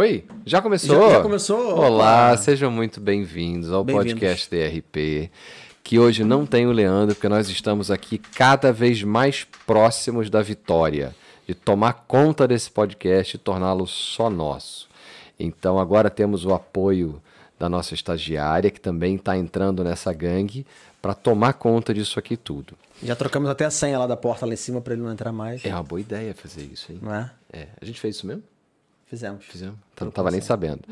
Oi? Já começou? Já, já começou? Olá, sejam muito bem-vindos ao Bem-vindos. podcast DRP. Que hoje não tem o Leandro, porque nós estamos aqui cada vez mais próximos da vitória, de tomar conta desse podcast e torná-lo só nosso. Então agora temos o apoio da nossa estagiária, que também está entrando nessa gangue, para tomar conta disso aqui tudo. Já trocamos até a senha lá da porta lá em cima pra ele não entrar mais. É uma boa ideia fazer isso, hein? Não é? É. A gente fez isso mesmo? Fizemos. Fizemos. Não estava nem sabendo.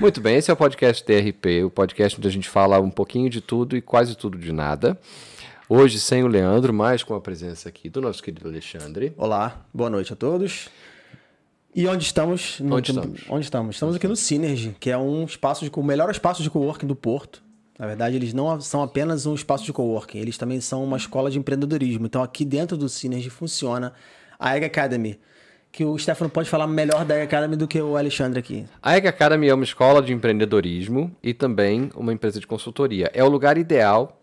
Muito bem, esse é o podcast TRP, o podcast onde a gente fala um pouquinho de tudo e quase tudo de nada. Hoje sem o Leandro, mas com a presença aqui do nosso querido Alexandre. Olá, boa noite a todos. E onde estamos? No- Onde estamos? Onde estamos? Estamos aqui no Synergy, que é um espaço de, o melhor espaço de coworking do Porto. Na verdade, eles não são apenas um espaço de coworking, eles também são uma escola de empreendedorismo. Então, aqui dentro do Synergy funciona a Egg Academy, que o Stefano pode falar melhor da Academy do que o Alexandre aqui. A Egg Academy é uma escola de empreendedorismo e também uma empresa de consultoria. É o lugar ideal.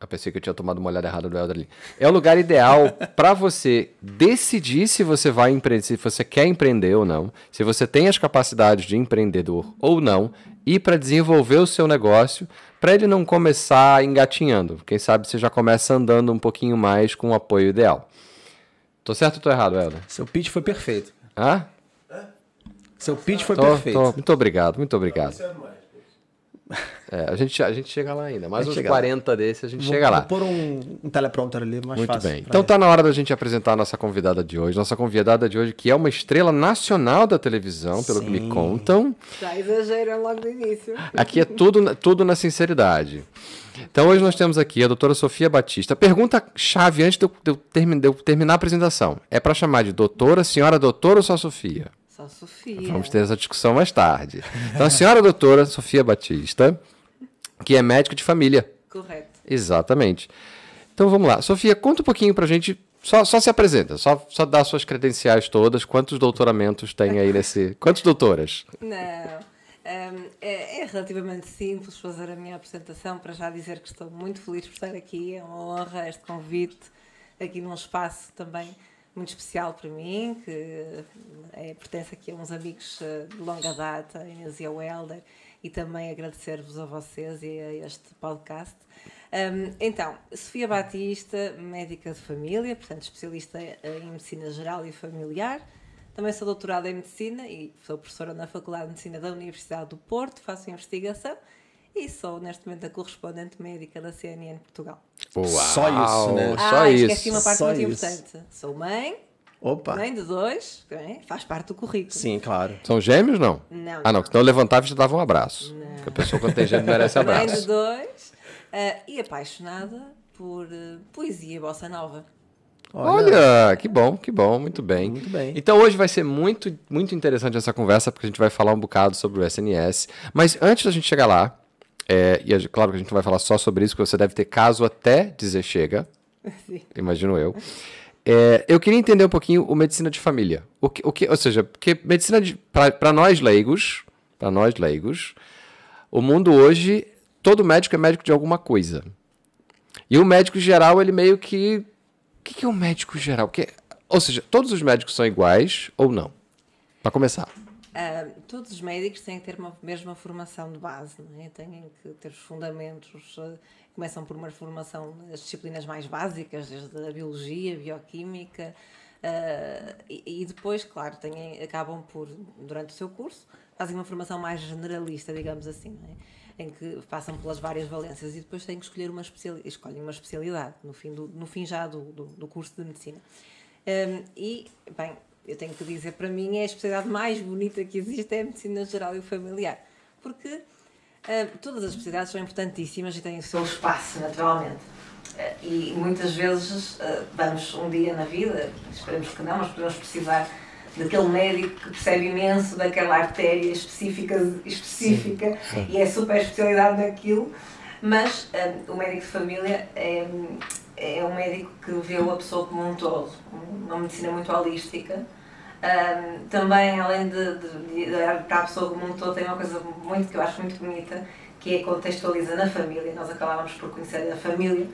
Eu pensei que eu tinha tomado uma olhada errada do Helder ali. É o lugar ideal para você decidir se você vai empreender, se você quer empreender ou não, se você tem as capacidades de empreendedor ou não, e para desenvolver o seu negócio, para ele não começar engatinhando. Quem sabe você já começa andando um pouquinho mais com o apoio ideal. Tô certo ou tô errado, Helder? Seu pitch foi perfeito. Hã? Seu pitch foi Tô, perfeito. tô. Muito obrigado, muito obrigado. É, a, gente, a gente chega lá ainda. Mais uns chega lá. 40 desses a gente Vou- chega lá. Vou pôr um, um teleprompter ali, mais Muito fácil. bem. pra Então tá na hora da gente apresentar a nossa convidada de hoje. Nossa convidada de hoje, que é uma estrela nacional da televisão, pelo que me Sim. contam. Já exageram logo do início. Aqui é tudo, na- tudo na sinceridade. Então hoje nós temos aqui a doutora Sofia Batista. Pergunta chave antes de eu, de eu termi- de eu terminar a apresentação. É para chamar de doutora, senhora doutora ou só Sofia? Só Sofia. Vamos ter essa discussão mais tarde. Então, a senhora doutora Sofia Batista, que é médica de família. Correto. Exatamente. Então, vamos lá. Sofia, conta um pouquinho pra gente. Só, só se apresenta, só, só dá suas credenciais todas. Quantos doutoramentos tem aí nesse. Quantas doutoras? Não. hum, é, é relativamente simples fazer a minha apresentação para já dizer que estou muito feliz por estar aqui. É uma honra este convite aqui num espaço também muito especial para mim, que é, pertence aqui a uns amigos eh, de longa data, Inês e ao e também agradecer-vos a vocês e a este podcast. Hum, então, Sofia Batista, médica de família, portanto, especialista em medicina geral e familiar. Também sou doutorada em medicina e sou professora na Faculdade de Medicina da Universidade do Porto, faço investigação e sou neste momento a correspondente médica da CNN Portugal. Uau, Só isso, né? Só ah, isso. esqueci uma parte Só muito isso. importante. Sou mãe, Opa. mãe de dois, bem, faz parte do currículo. Sim, claro. São gêmeos, não? Não. Ah, não. Senão eu levantava e te dava um abraço. Porque a pessoa quando tem gêmeo merece Mãe de abraço. dois ah, e apaixonada por eh, poesia e bossa nova. Olha, que bom, que bom, muito bem. Muito bem. Então hoje vai ser muito, muito interessante essa conversa, porque a gente vai falar um bocado sobre o SNS. Mas antes da gente chegar lá, é, e a- claro que a gente não vai falar só sobre isso, porque você deve ter caso até dizer chega, Sim. imagino eu. É, eu queria entender um pouquinho o medicina de família. O que, o que, ou seja, porque medicina para nós leigos, para nós leigos, o mundo hoje, todo médico é médico de alguma coisa. E o médico geral, ele meio que. O que, que é um médico geral? Porque, ou seja, todos os médicos são iguais ou não? Para começar. Ah, todos os médicos têm que ter uma mesma formação de base, não é? têm que ter os fundamentos. ah, começam por uma formação das disciplinas mais básicas, desde a biologia, a bioquímica, ah, e, e depois, claro, têm, acabam por, durante o seu curso, fazem uma formação mais generalista, digamos assim, é? em que passam pelas várias valências e depois têm que escolher uma especialidade, escolhem uma especialidade no fim, do, no fim já do, do, do curso de medicina. Um, e, bem, eu tenho que dizer, para mim, é a especialidade mais bonita que existe é a medicina geral e familiar. Porque um, todas as especialidades são importantíssimas e têm o seu espaço, naturalmente. Uh, e muitas vezes uh, vamos um dia na vida, esperemos que não, mas podemos precisar daquele médico que percebe imenso daquela artéria específica, específica e é super especialidade naquilo, mas o médico de família é, é um médico que vê a pessoa como um todo, uma medicina muito holística. Um, também, além de, de, de para a pessoa um todo, tem uma coisa muito que eu acho muito bonita, que é contextualiza na família. Nós acabávamos por conhecer a família.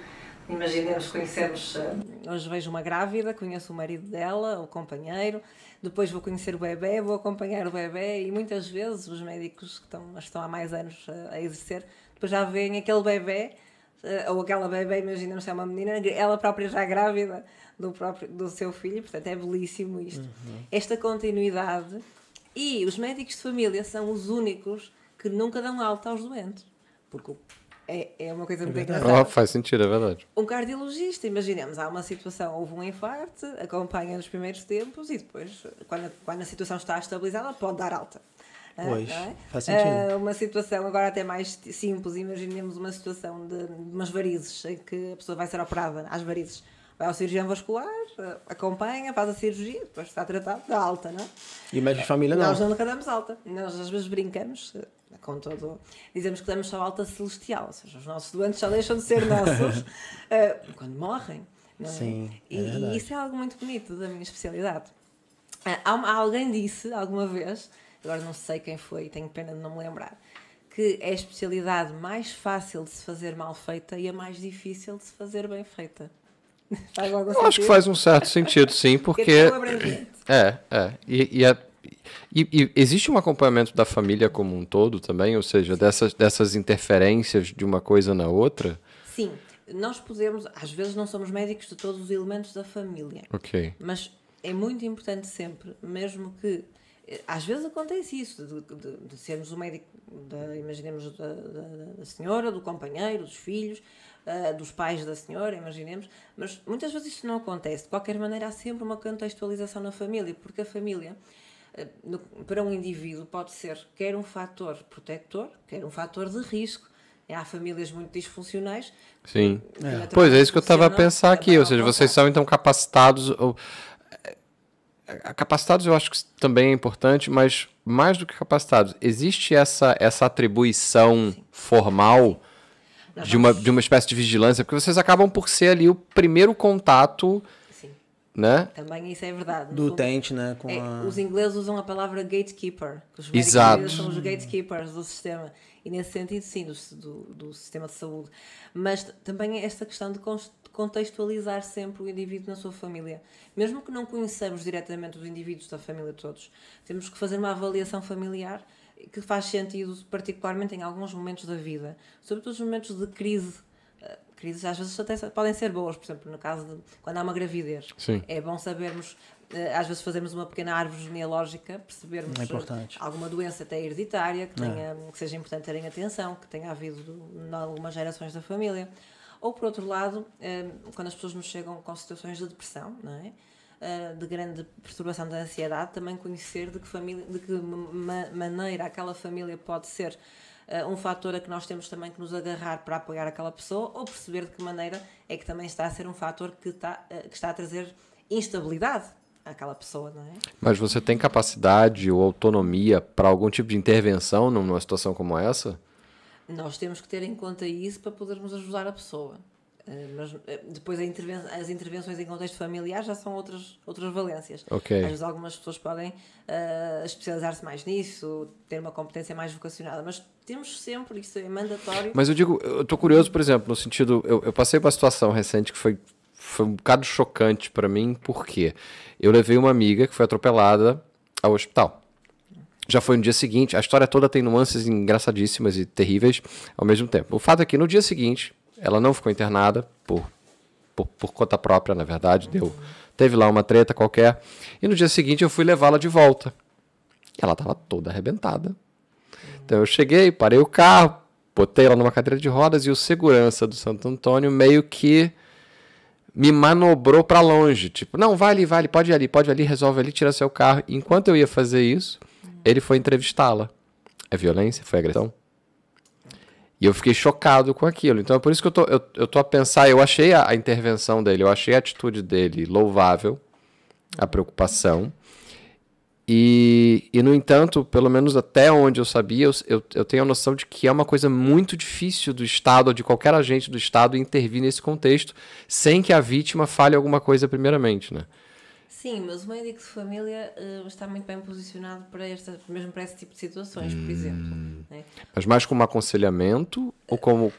Imaginemos conhecemos, uh, hoje vejo uma grávida, conheço o marido dela, o companheiro, depois vou conhecer o bebê, vou acompanhar o bebê. E muitas vezes os médicos que estão, estão há mais anos uh, a exercer, depois já veem aquele bebê, uh, ou aquela bebê, imaginemos se é uma menina, ela própria já grávida do, próprio, do seu filho, portanto é belíssimo isto. Uhum. Esta continuidade e os médicos de família são os únicos que nunca dão alta aos doentes. Porque é, é uma coisa muito é engraçada. Oh, faz sentido, é verdade. Um cardiologista, imaginemos, há uma situação, houve um infarto, acompanha nos primeiros tempos e depois, quando, quando a situação está estabilizada, pode dar alta. Ah, pois, é? faz sentido. Uh, uma situação agora até mais simples, imaginemos uma situação de, de umas varizes, em que a pessoa vai ser operada às varizes vai ao cirurgião vascular, acompanha, faz a cirurgia, depois está tratado, dá alta, não é? E de família não. Nós nunca damos alta. Nós às vezes brincamos, eh, com todo. Dizemos que damos só alta celestial, ou seja, os nossos doentes só deixam de ser nossos uh, quando morrem. Não é? Sim. É e, e, isso é algo muito bonito da minha especialidade. Alguém disse alguma vez, agora não sei quem foi, tenho pena de não me lembrar, que é a especialidade mais fácil de se fazer mal feita e a mais difícil de se fazer bem feita. Faz algum Eu sentido? acho que faz um certo sentido, sim, porque. é, é. E, e, é, e, e, existe um acompanhamento da família como um todo também, ou seja, dessas, dessas interferências de uma coisa na outra? Sim, nós podemos, às vezes não somos médicos de todos os elementos da família. Ok. Mas é muito importante sempre, mesmo que eh, às vezes acontece isso, de, de, de sermos o médico, da, imaginemos, da, da, da, senhora, do companheiro, dos filhos, uh, dos pais da senhora, imaginemos, mas muitas vezes isto não acontece. De qualquer maneira, há sempre uma contextualização na família, porque a família, uh, no, para um indivíduo, pode ser quer um fator protetor, quer um fator de risco. Há famílias muito disfuncionais. Sim. É. Pois é, isso que eu estava a pensar aqui. Ou seja, vocês são então capacitados. Ou, eh, capacitados eu acho que também é importante, mas mais do que capacitados, existe essa, essa atribuição Sim. formal de uma, de uma espécie de vigilância, porque vocês acabam por ser ali o primeiro contato. Sim. Né? Também isso é verdade. Do utente, né? É, a... Os ingleses usam a palavra gatekeeper. Os Exato. são os gatekeepers do sistema. E nesse sentido, sim, do, do, do sistema de saúde. Mas também é esta questão de contextualizar sempre o indivíduo na sua família. Mesmo que não conheçamos diretamente os indivíduos da família todos, temos que fazer uma avaliação familiar que faz sentido, particularmente em alguns momentos da vida, sobretudo os momentos de crise. Uh, crises às vezes até podem ser boas, por exemplo, no caso de quando há uma gravidez. Sim. É bom sabermos, uh, às vezes fazermos uma pequena árvore genealógica, percebermos é alguma doença até hereditária, que, tenha, é. que seja importante terem atenção, que tenha havido em algumas gerações da família. Ou, por outro lado, quando as pessoas nos chegam com situações de depressão, não é? Uh, de grande perturbação da ansiedade, também conhecer de que, família, de que ma maneira aquela família pode ser uh, um fator a que nós temos também que nos agarrar para apoiar aquela pessoa, ou perceber de que maneira é que também está a ser um fator que está, uh, que está a trazer instabilidade àquela pessoa, não é? Mas você tem capacidade ou autonomia para algum tipo de intervenção numa situação como essa? Nós temos que ter em conta isso para podermos ajudar a pessoa. Eh, mas eh, depois interven as intervenções em contexto familiar já são outras, outras valências. Okay. Às vezes algumas pessoas podem uh, especializar-se mais nisso, ter uma competência mais vocacionada, mas temos sempre, isso é mandatório. Mas eu digo, eu estou curioso, por exemplo, no sentido, eu, eu passei por uma situação recente que foi, foi um bocado chocante para mim, porque eu levei uma amiga que foi atropelada ao hospital. Já foi no dia seguinte, a história toda tem nuances engraçadíssimas e terríveis ao mesmo tempo. O fato é que no dia seguinte, ela não ficou internada por, por, por conta própria, na verdade. Deu, teve lá uma treta qualquer. E no dia seguinte eu fui levá-la de volta. E ela estava toda arrebentada. Então eu cheguei, parei o carro, botei ela numa cadeira de rodas e o segurança do Santo Antônio meio que me manobrou para longe. Tipo, não, vai ali, vai ali, pode ir ali, pode ir ali, resolve ali, tira seu carro. Enquanto eu ia fazer isso, ele foi entrevistá-la. É violência? Foi agressão? E eu fiquei chocado com aquilo. Então é por isso que eu tô, eu, eu tô a pensar, eu achei a, a intervenção dele, eu achei a atitude dele louvável, a preocupação. E, e, no entanto, pelo menos até onde eu sabia, eu, eu, eu, tenho a noção de que é uma coisa muito difícil do Estado ou de qualquer agente do Estado intervir nesse contexto sem que a vítima fale alguma coisa primeiramente, né? Sim, mas o médico de família uh, está muito bem posicionado para esta, mesmo para esse tipo de situações, hum. por exemplo. Né? Mas mais como aconselhamento ou como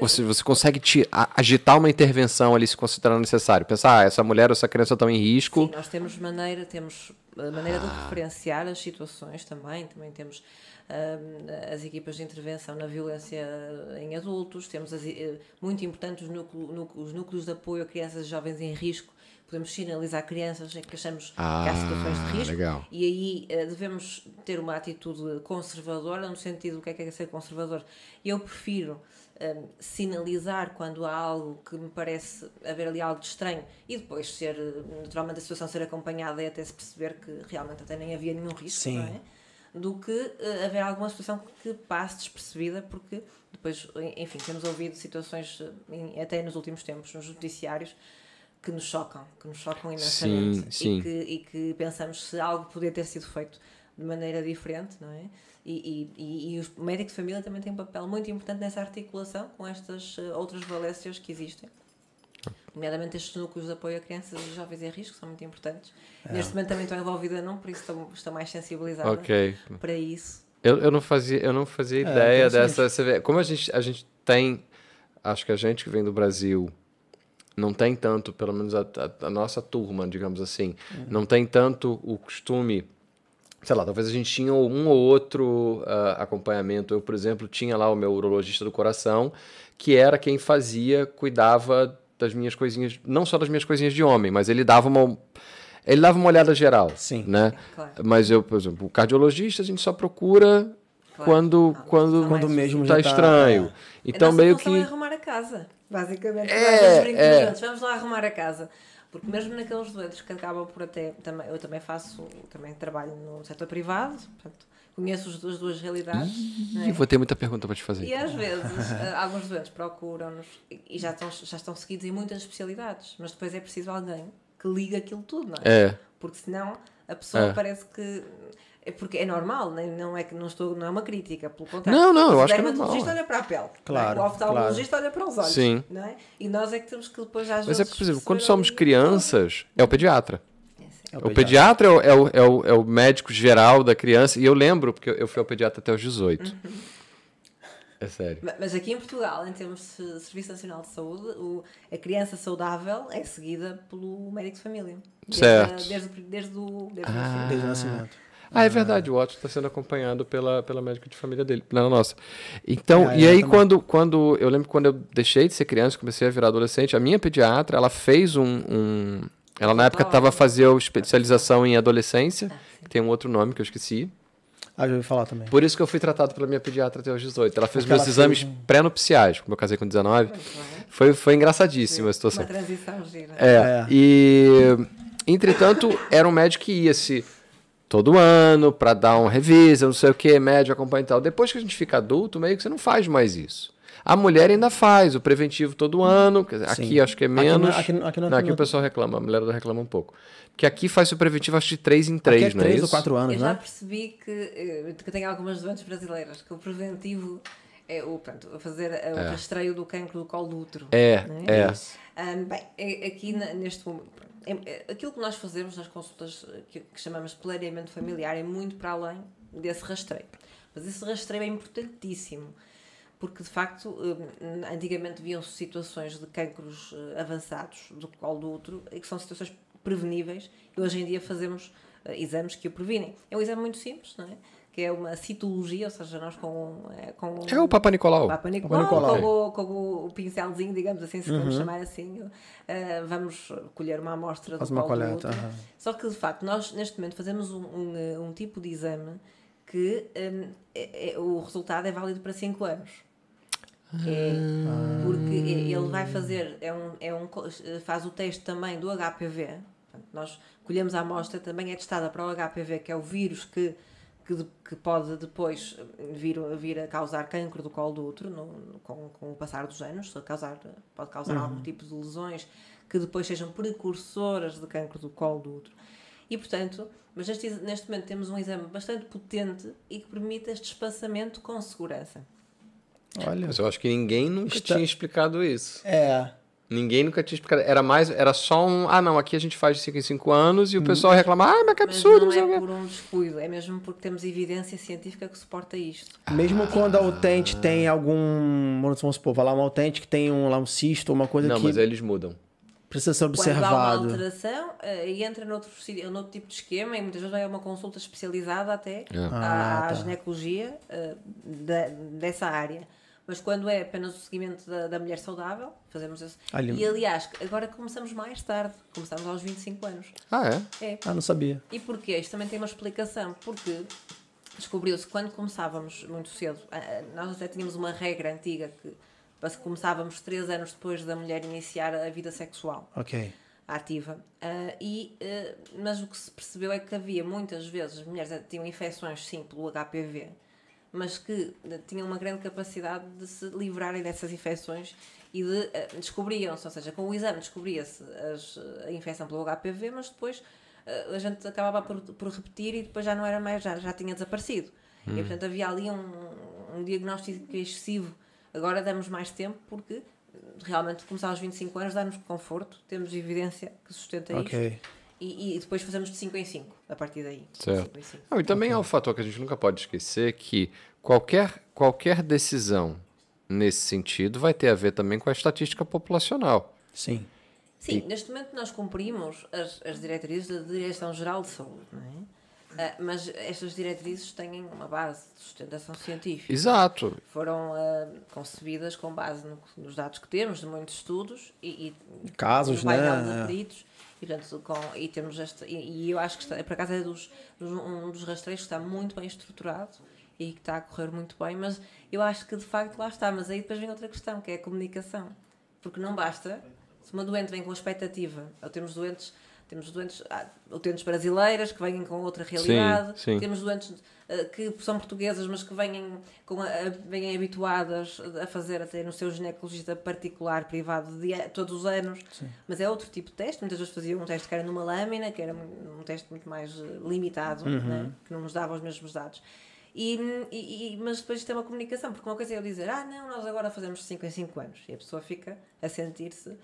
Você, você consegue te, agitar uma intervenção ali se considerando necessário? Pensar, ah, essa mulher ou essa criança estão em risco. Sim, nós temos maneira, temos a maneira de referenciar as situações também, também temos hum, as equipas de intervenção na violência em adultos, temos as, eh, muito importante os, núcleo- núcleo- os núcleos de apoio a crianças e jovens em risco, podemos sinalizar crianças em que achamos que há Ah, situações de risco legal. e aí eh, devemos ter uma atitude conservadora no sentido do que é que é ser conservador. Eu prefiro hum, sinalizar quando há algo que me parece haver ali algo de estranho e depois ser, naturalmente, a situação ser acompanhada e até se perceber que realmente até nem havia nenhum risco, Sim. não é? Do que eh, haver alguma situação que passe despercebida, porque depois, en- enfim, temos ouvido situações, eh, até nos últimos tempos, nos noticiários, que nos chocam, que nos chocam imensamente sim. E, que, e que pensamos se algo poderia ter sido feito de maneira diferente, não é? E, e, e, e os médicos de família também têm um papel muito importante nessa articulação com estas eh, outras valéncias que existem. Nomeadamente estes núcleos de apoio a crianças e jovens em risco são muito importantes. Neste momento também estou envolvida num, por isso estou, estou mais sensibilizada Ok. para isso. Eu, eu não fazia, eu não fazia É, ideia interessante. dessa. Você vê, como a gente, a gente tem. Acho que a gente que vem do Brasil não tem tanto, pelo menos a, a- a nossa turma, digamos assim, não tem tanto o costume. Sei lá, talvez a gente tinha um ou outro ah, acompanhamento. Eu, por exemplo, tinha lá o meu urologista do coração, que era quem fazia, cuidava das minhas coisinhas, não só das minhas coisinhas de homem, mas ele dava uma. Ele dava uma olhada geral. Sim. Né? Claro. Mas eu, por exemplo, o cardiologista a gente só procura Claro. quando, Não, quando, Quando mais- mesmo tá já tá- estranho. é. Então, a nossa meio que. é arrumar a casa, basicamente. É, Nós é. juntos, vamos lá arrumar a casa. Porque mesmo naqueles doentes que acabam por até. Também, eu também faço, também trabalho no setor privado, portanto, conheço as duas, duas realidades. não é? Vou ter muita pergunta para te fazer. E às vezes eh, alguns doentes procuram-nos e e já estão, já estão seguidos em muitas especialidades, mas depois é preciso alguém que liga aquilo tudo, não é? É. Porque senão a pessoa É. parece que. É porque é normal, não é que não estou, não é uma crítica, pelo contrário. Não, não, eu O acho que é dermatologista normal. olha para a pele, Claro, não é? o oftalmologista olha para os olhos, Sim. não é? E nós é que temos que depois às Mas é vezes porque, por exemplo, quando somos crianças, é o pediatra. É O pediatra é o, é, o, é, o, é o médico geral da criança. E eu lembro, porque eu fui ao pediatra até os 18. É sério. Ma- Mas aqui em Portugal, em termos de Serviço Nacional de Saúde, o- a criança saudável é seguida pelo médico de família. Desde Certo. a- Desde, desde, o desde o Ah. nascimento. Desde o nascimento. Ah, é verdade. O Otto está sendo acompanhado pela, pela médica de família dele. Não, nossa. Então, É, e é, aí, quando, quando. Eu lembro quando eu deixei de ser criança, comecei a virar adolescente, a minha pediatra, ela fez um. um- ela na época estava a fazer a especialização em adolescência, que tem um outro nome que eu esqueci. Ah, já ouvi falar também. Por isso que eu fui tratado pela minha pediatra até os 18. Ela fez Porque meus ela exames fez pré-nupciais, como eu casei com 19. Muito bem. Foi, foi engraçadíssima a situação. Uma transição gira. É, É. e entretanto, era um médico que ia se todo ano para dar uma revisa, não sei o que, médico acompanha e tal. Depois que a gente fica adulto, meio que você não faz mais isso. A mulher ainda faz o preventivo todo ano, quer dizer, aqui acho que é Aqui menos. aqui não- aqui não- Não, aqui não- o pessoal reclama, a mulher reclama um pouco. Porque aqui faz o preventivo acho de 3 em 3, Aqui é não é três isso? ou quatro anos, Eu já né? percebi que, eh, que tenho algumas doentes brasileiras, que o preventivo é o, pronto, fazer o rastreio do cancro do colo do útero. É, não é. Ahm, bem, é- aqui neste momento, é- é- aquilo que nós fazemos nas consultas eh, que, que chamamos de planeamento familiar é muito para além desse rastreio. Mas esse rastreio é importantíssimo, porque de facto, hum, antigamente viam-se situações de cancros eh, avançados do colo do útero, e que são situações preveníveis, e hoje em dia fazemos eh, exames que o previnem. É um exame muito simples, não é? Que é uma citologia, ou seja, nós com, eh, com É o Papa Nicolau. Papa Nicolau, Papa Nicolau. Com, o, com o- o pincelzinho, digamos assim, se queremos chamar assim, eh, vamos colher uma amostra do Faz uma do coleta, útero. aham. Só que, de facto, nós neste momento fazemos um, um, eh, um tipo de exame que hum, é- é- o resultado é válido para 5 anos. É, porque é- ele vai fazer, é um, é um, faz o teste também do HPV. Portanto, nós colhemos a amostra, também é testada para o HPV, que é o vírus que, que, de- que pode depois vir, vir a causar cancro do colo do útero no, no- com, com o passar dos anos, causar, pode causar algum tipo de lesões que depois sejam precursoras de cancro do colo do útero. E, portanto, mas neste, neste momento temos um exame bastante potente e que permite este espaçamento com segurança. Olha. Mas eu acho que ninguém nunca Está- tinha explicado isso. É. Ninguém nunca tinha explicado. Era mais, era só um. Ah, não, aqui a gente faz de 5 em 5 anos e o pessoal reclama, ah, mas que Mas absurdo, não não sei o é por um descuido, é mesmo porque temos evidência científica que suporta isto. Mesmo quando a utente tem algum. Vamos supor, vai lá uma utente que tem um, lá um cisto ou uma coisa Não, que mas aí eles mudam. precisa ser Quando há uma observado. alteração eh, e entra noutro, noutro tipo de esquema e muitas vezes vai a uma consulta especializada até É. à, Ah, à tá. ginecologia eh, dessa área. Mas quando é apenas o seguimento da, da mulher saudável, fazemos isso. Ali- E aliás, agora começamos mais tarde, começamos aos 25 anos. Ah, é? É. Ah, não sabia. E porquê? Isto também tem uma explicação. Porque descobriu-se que quando começávamos muito cedo, ah, ah, nós até tínhamos uma regra antiga que começávamos 3 anos depois da mulher iniciar a vida sexual Ok. ativa. Ah, e, ah, mas o que se percebeu é que havia muitas vezes mulheres tinham infecções sim pelo HPV, mas que ah, tinham uma grande capacidade de se livrarem dessas infecções e de ah, descobriam-se, ou seja, com o exame descobria-se as- a infecção pelo HPV, mas depois ah, a gente acabava por, por repetir e depois já não era mais, já, já tinha desaparecido. E portanto havia ali um, um diagnóstico excessivo. Agora damos mais tempo porque realmente começar aos 25 anos dá-nos conforto, temos evidência que sustenta isto Ok. E, e depois fazemos de 5 em 5 a partir daí. Certo. Cinco em cinco. Não, e também é um fator que a gente nunca pode esquecer que qualquer, qualquer decisão nesse sentido vai ter a ver também com a estatística populacional. Sim. Sim, neste momento nós cumprimos as, as diretrizes da Direção-Geral de Saúde, não é? Ah, mas estas diretrizes têm uma base de sustentação científica. Exato. Foram ah, concebidas com base no- nos dados que temos, de muitos estudos e, e Casos, um painel né? de peritos. E, portanto, com, e temos este, e, e eu acho que está, por acaso é dos, dos- um dos rastreios que está muito bem estruturado e que está a correr muito bem, mas eu acho que de facto lá está. Mas aí depois vem outra questão, que é a comunicação. Porque não basta, se uma doente vem com expectativa, ou temos doentes, temos doentes, ah, utentes brasileiras que vêm com outra realidade, sim. temos doentes que são portuguesas, mas que vêm, com a, vêm habituadas a fazer até no seu ginecologista particular, privado, de, todos os anos. Mas é outro tipo de teste. Muitas vezes faziam um teste que era numa lâmina, que era um teste muito mais eh, limitado, né? que não nos dava os mesmos dados. E, e- e- mas depois isto é uma comunicação, porque uma coisa é eu dizer, ah, não, nós agora fazemos 5 em 5 anos, e a pessoa fica a sentir-se, eh,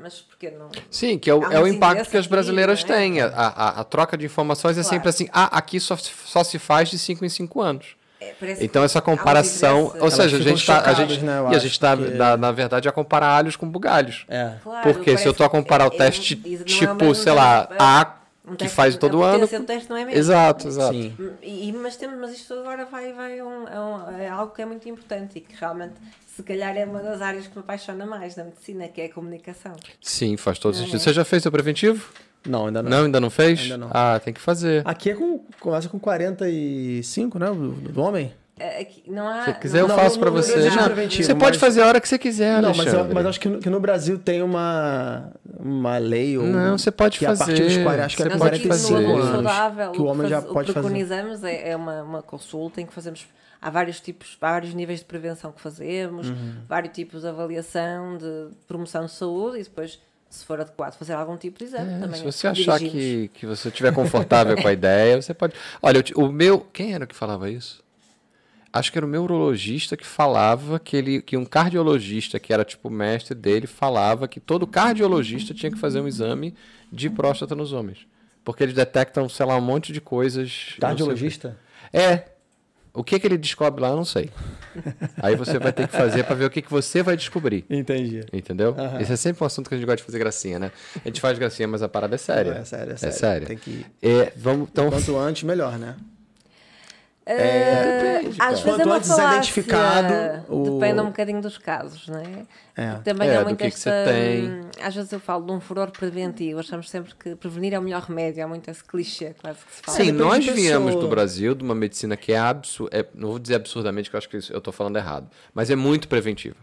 mas porquê não? Sim, que é o, Há é o impacto que as brasileiras não é? têm. A, a- a troca de informações é Claro. sempre assim, ah, aqui só, se- só se faz de 5 em 5 anos. É, Então que essa um comparação, ou seja, a gente tá, a gente, né, e a gente tá, porque- na, na verdade, a comparar alhos com bugalhos. É. Claro, Porque se eu tô a comparar o é- é- teste é o tipo, sei lá, A, um que teste- faz a todo ano. potência do teste não é mesmo. Exato, exato. Sim. E, mas, temos, mas isto agora vai, vai um, um- é algo que é muito importante e que realmente, se calhar, é uma das áreas que me apaixona mais na medicina, que é a comunicação. Sim, faz todo Não é? sentido. Você já fez seu preventivo? Não, ainda não. Não, ainda não fez? Ainda não. Ah, tem que fazer. Aqui é com, começa com 45, né? Do, do homem. É, aqui não há, Se quiser, eu não- faço no- pra no você. É Não, você pode mas- fazer a hora que você quiser, Não, mas, eu, Alexandre. mas acho que no, que no Brasil tem uma, uma lei ou Não, você pode que a partir dos fazer. 40, acho que é Nós pode aqui com fazer. no Amor anos, Saudável, que o homem que já pode o que fazer. preconizamos é, é uma, uma consulta em que fazemos. Há vários tipos, vários níveis de prevenção que fazemos, Uhum. vários tipos de avaliação, de promoção de saúde e depois, se for adequado, fazer algum tipo de exame É, também. se você achar que, que você estiver confortável com a ideia, você pode. Olha, o meu. Quem era que falava isso? Acho que era o meu urologista que falava que ele que um cardiologista que era tipo mestre dele falava que todo cardiologista tinha que fazer um exame de próstata nos homens, porque eles detectam, sei lá, um monte de coisas. Cardiologista? É. O que que ele descobre lá, eu não sei. Aí você vai ter que fazer para ver o que que você vai descobrir. Entendi. Entendeu? Aham. Esse é sempre um assunto que a gente gosta de fazer gracinha, né? A gente faz gracinha, mas a parada é séria. É sério, é É sério. séria. Tem que- É, vamos, então, Quanto antes, melhor, né? Ah, depende, às vezes é Quanto uma antes falácia, identificado, o- Depende um bocadinho dos casos, não é? É. Também É, há do muito que que você esta. tem. Às vezes eu falo de um furor preventivo, achamos sempre que prevenir é o melhor remédio, há muito esse clichê quase que se fala. sim, nós viemos do Brasil de uma medicina que é absurda. não vou dizer absurdamente, que eu acho que isso- eu tô falando errado. Mas é muito preventiva.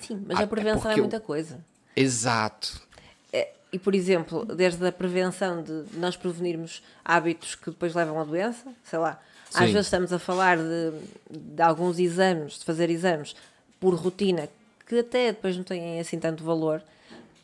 Sim, mas Ah, é a prevenção é, o- muita coisa. Exato. É, e, por exemplo, desde a prevenção de nós prevenirmos hábitos que depois levam à doença, sei lá, às Sim. vezes estamos a falar de, de alguns exames, de fazer exames por rotina, que até depois não têm assim tanto valor,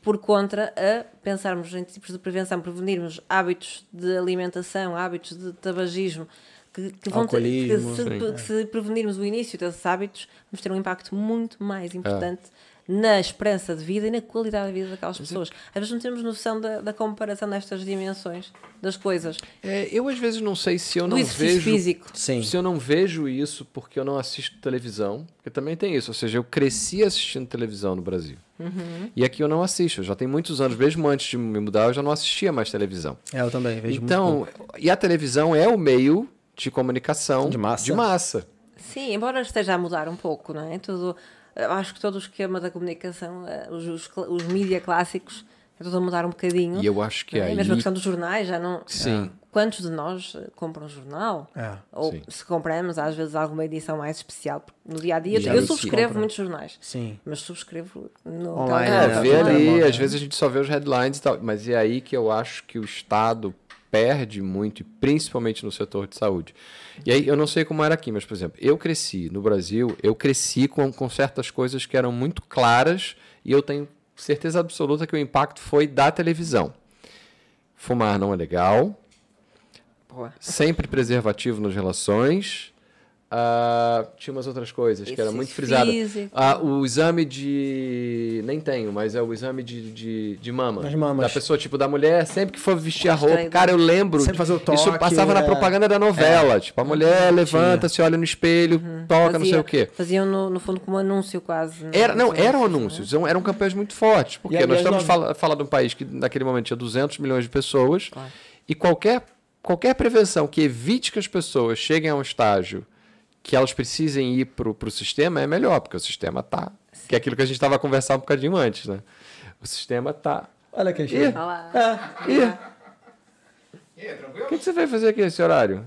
por contra a pensarmos em tipos de prevenção, prevenirmos hábitos de alimentação, hábitos de tabagismo, que, que vão ter, que se, que se prevenirmos o início desses hábitos, vamos ter um impacto muito mais importante na esperança de vida e na qualidade de vida daquelas pessoas. Às vezes não temos noção da, da comparação destas dimensões das coisas. É, eu às vezes não sei se eu não vejo. físico. Sim. Se eu não vejo isso porque eu não assisto televisão, porque também tem isso, ou seja, eu cresci assistindo televisão no Brasil. E aqui eu não assisto, já tem muitos anos, mesmo antes de me mudar, eu já não assistia mais televisão. É, eu também vejo muito Então, e a televisão é o meio de comunicação De massa. De massa. Sim, embora esteja a mudar um pouco, não é? Tudo, acho que todo o esquema da comunicação, eh, os, os, os mídia clássicos, é tudo a mudar um bocadinho. E eu acho que é? aí. Mesmo a questão dos jornais, já não. Sim. Quantos de nós eh, compram jornal? É, Ou sim. se compramos, às vezes, alguma edição mais especial. porque No dia a dia, Já eu subscrevo compra. muitos jornais. Sim. Mas subscrevo no Online, É. É, vê ali, às vezes a gente só vê os headlines e tal. Mas é aí que eu acho que o Estado perde muito, e principalmente no setor de saúde. E aí, eu não sei como era aqui, mas, por exemplo, eu cresci no Brasil, eu cresci com, com certas coisas que eram muito claras e eu tenho certeza absoluta que o impacto foi da televisão. Fumar não é legal, Boa. sempre preservativo nas relações. Ah, tinha umas outras coisas que era muito frisada. Ah, o exame de. Nem tenho, mas é o exame de, de, de mama. Das mamas. Da pessoa, tipo, da mulher, sempre que for vestir a roupa. Gostei Cara, eu lembro. Sempre fazer o Isso toque, passava na é. propaganda da novela. Tipo, a mulher levanta, se olha no espelho, toca, não sei o quê. Faziam, no, no fundo, como um anúncio quase. né? Era, não, eram né? anúncios, eram, eram campanhas muito fortes, porque E, nós estamos nós- fala, falando de um país que naquele momento tinha 200 milhões de pessoas, Claro. e qualquer, qualquer prevenção que evite que as pessoas cheguem a um estágio que elas precisem ir para o sistema é melhor, porque o sistema tá. Que é aquilo que a gente estava conversando um bocadinho antes, né? O sistema tá. Olha quem Ih, chega. Olha lá. É. Ih, E o que, que você vai fazer aqui nesse horário?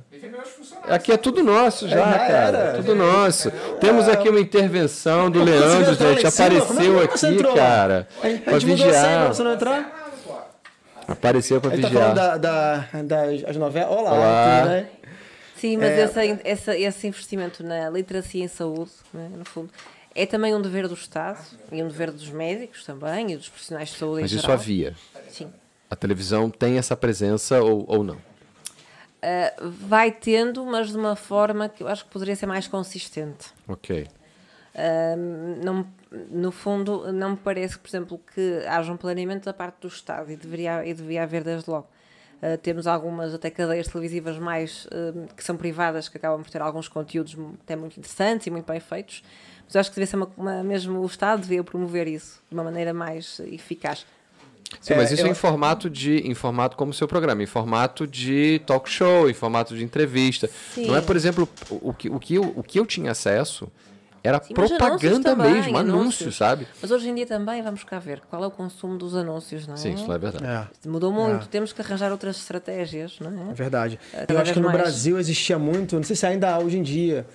Aqui é tudo nosso já, já cara. era. Tudo nosso. Temos aqui uma intervenção do Leandro, gente. é Apareceu que aqui, cara. A gente Pra mudou a senha pra vigiar. você não entrar? Apareceu pra Ele tá vigiar. falando da, da, das as novelas. Olá, Olá. Sim, mas É. essa, essa, esse investimento na literacia em saúde, né, no fundo, é também um dever do Estado e um dever dos médicos também e dos profissionais de saúde Mas isso geral. havia. Sim. A televisão tem essa presença ou, ou não? Uh, vai tendo, mas de uma forma que eu acho que poderia ser mais consistente. Ok. Uh, não, no fundo, não me parece, por exemplo, que haja um planeamento da parte do Estado e deveria, e deveria haver desde logo. Uh, temos algumas até cadeias televisivas mais uh, que são privadas que acabam por ter alguns conteúdos até muito interessantes e muito bem feitos, mas eu acho que devia ser uma, uma- mesmo o Estado devia promover isso de uma maneira mais eficaz. Sim, É, mas isso eu- em formato de. Em formato como o seu programa, em formato de talk show, em formato de entrevista. Sim. Não é, por exemplo, o, o que, o, que eu, o que eu tinha acesso era Sim, propaganda também, mesmo, anúncios, anúncios. sabe? Mas hoje em dia também vamos cá ver qual é o consumo dos anúncios, não é? Sim, isso é verdade. É. Mudou muito, É. temos que arranjar outras estratégias, não É é? verdade. cada Eu acho que no mais. Brasil existia muito, não sei se ainda há hoje em dia,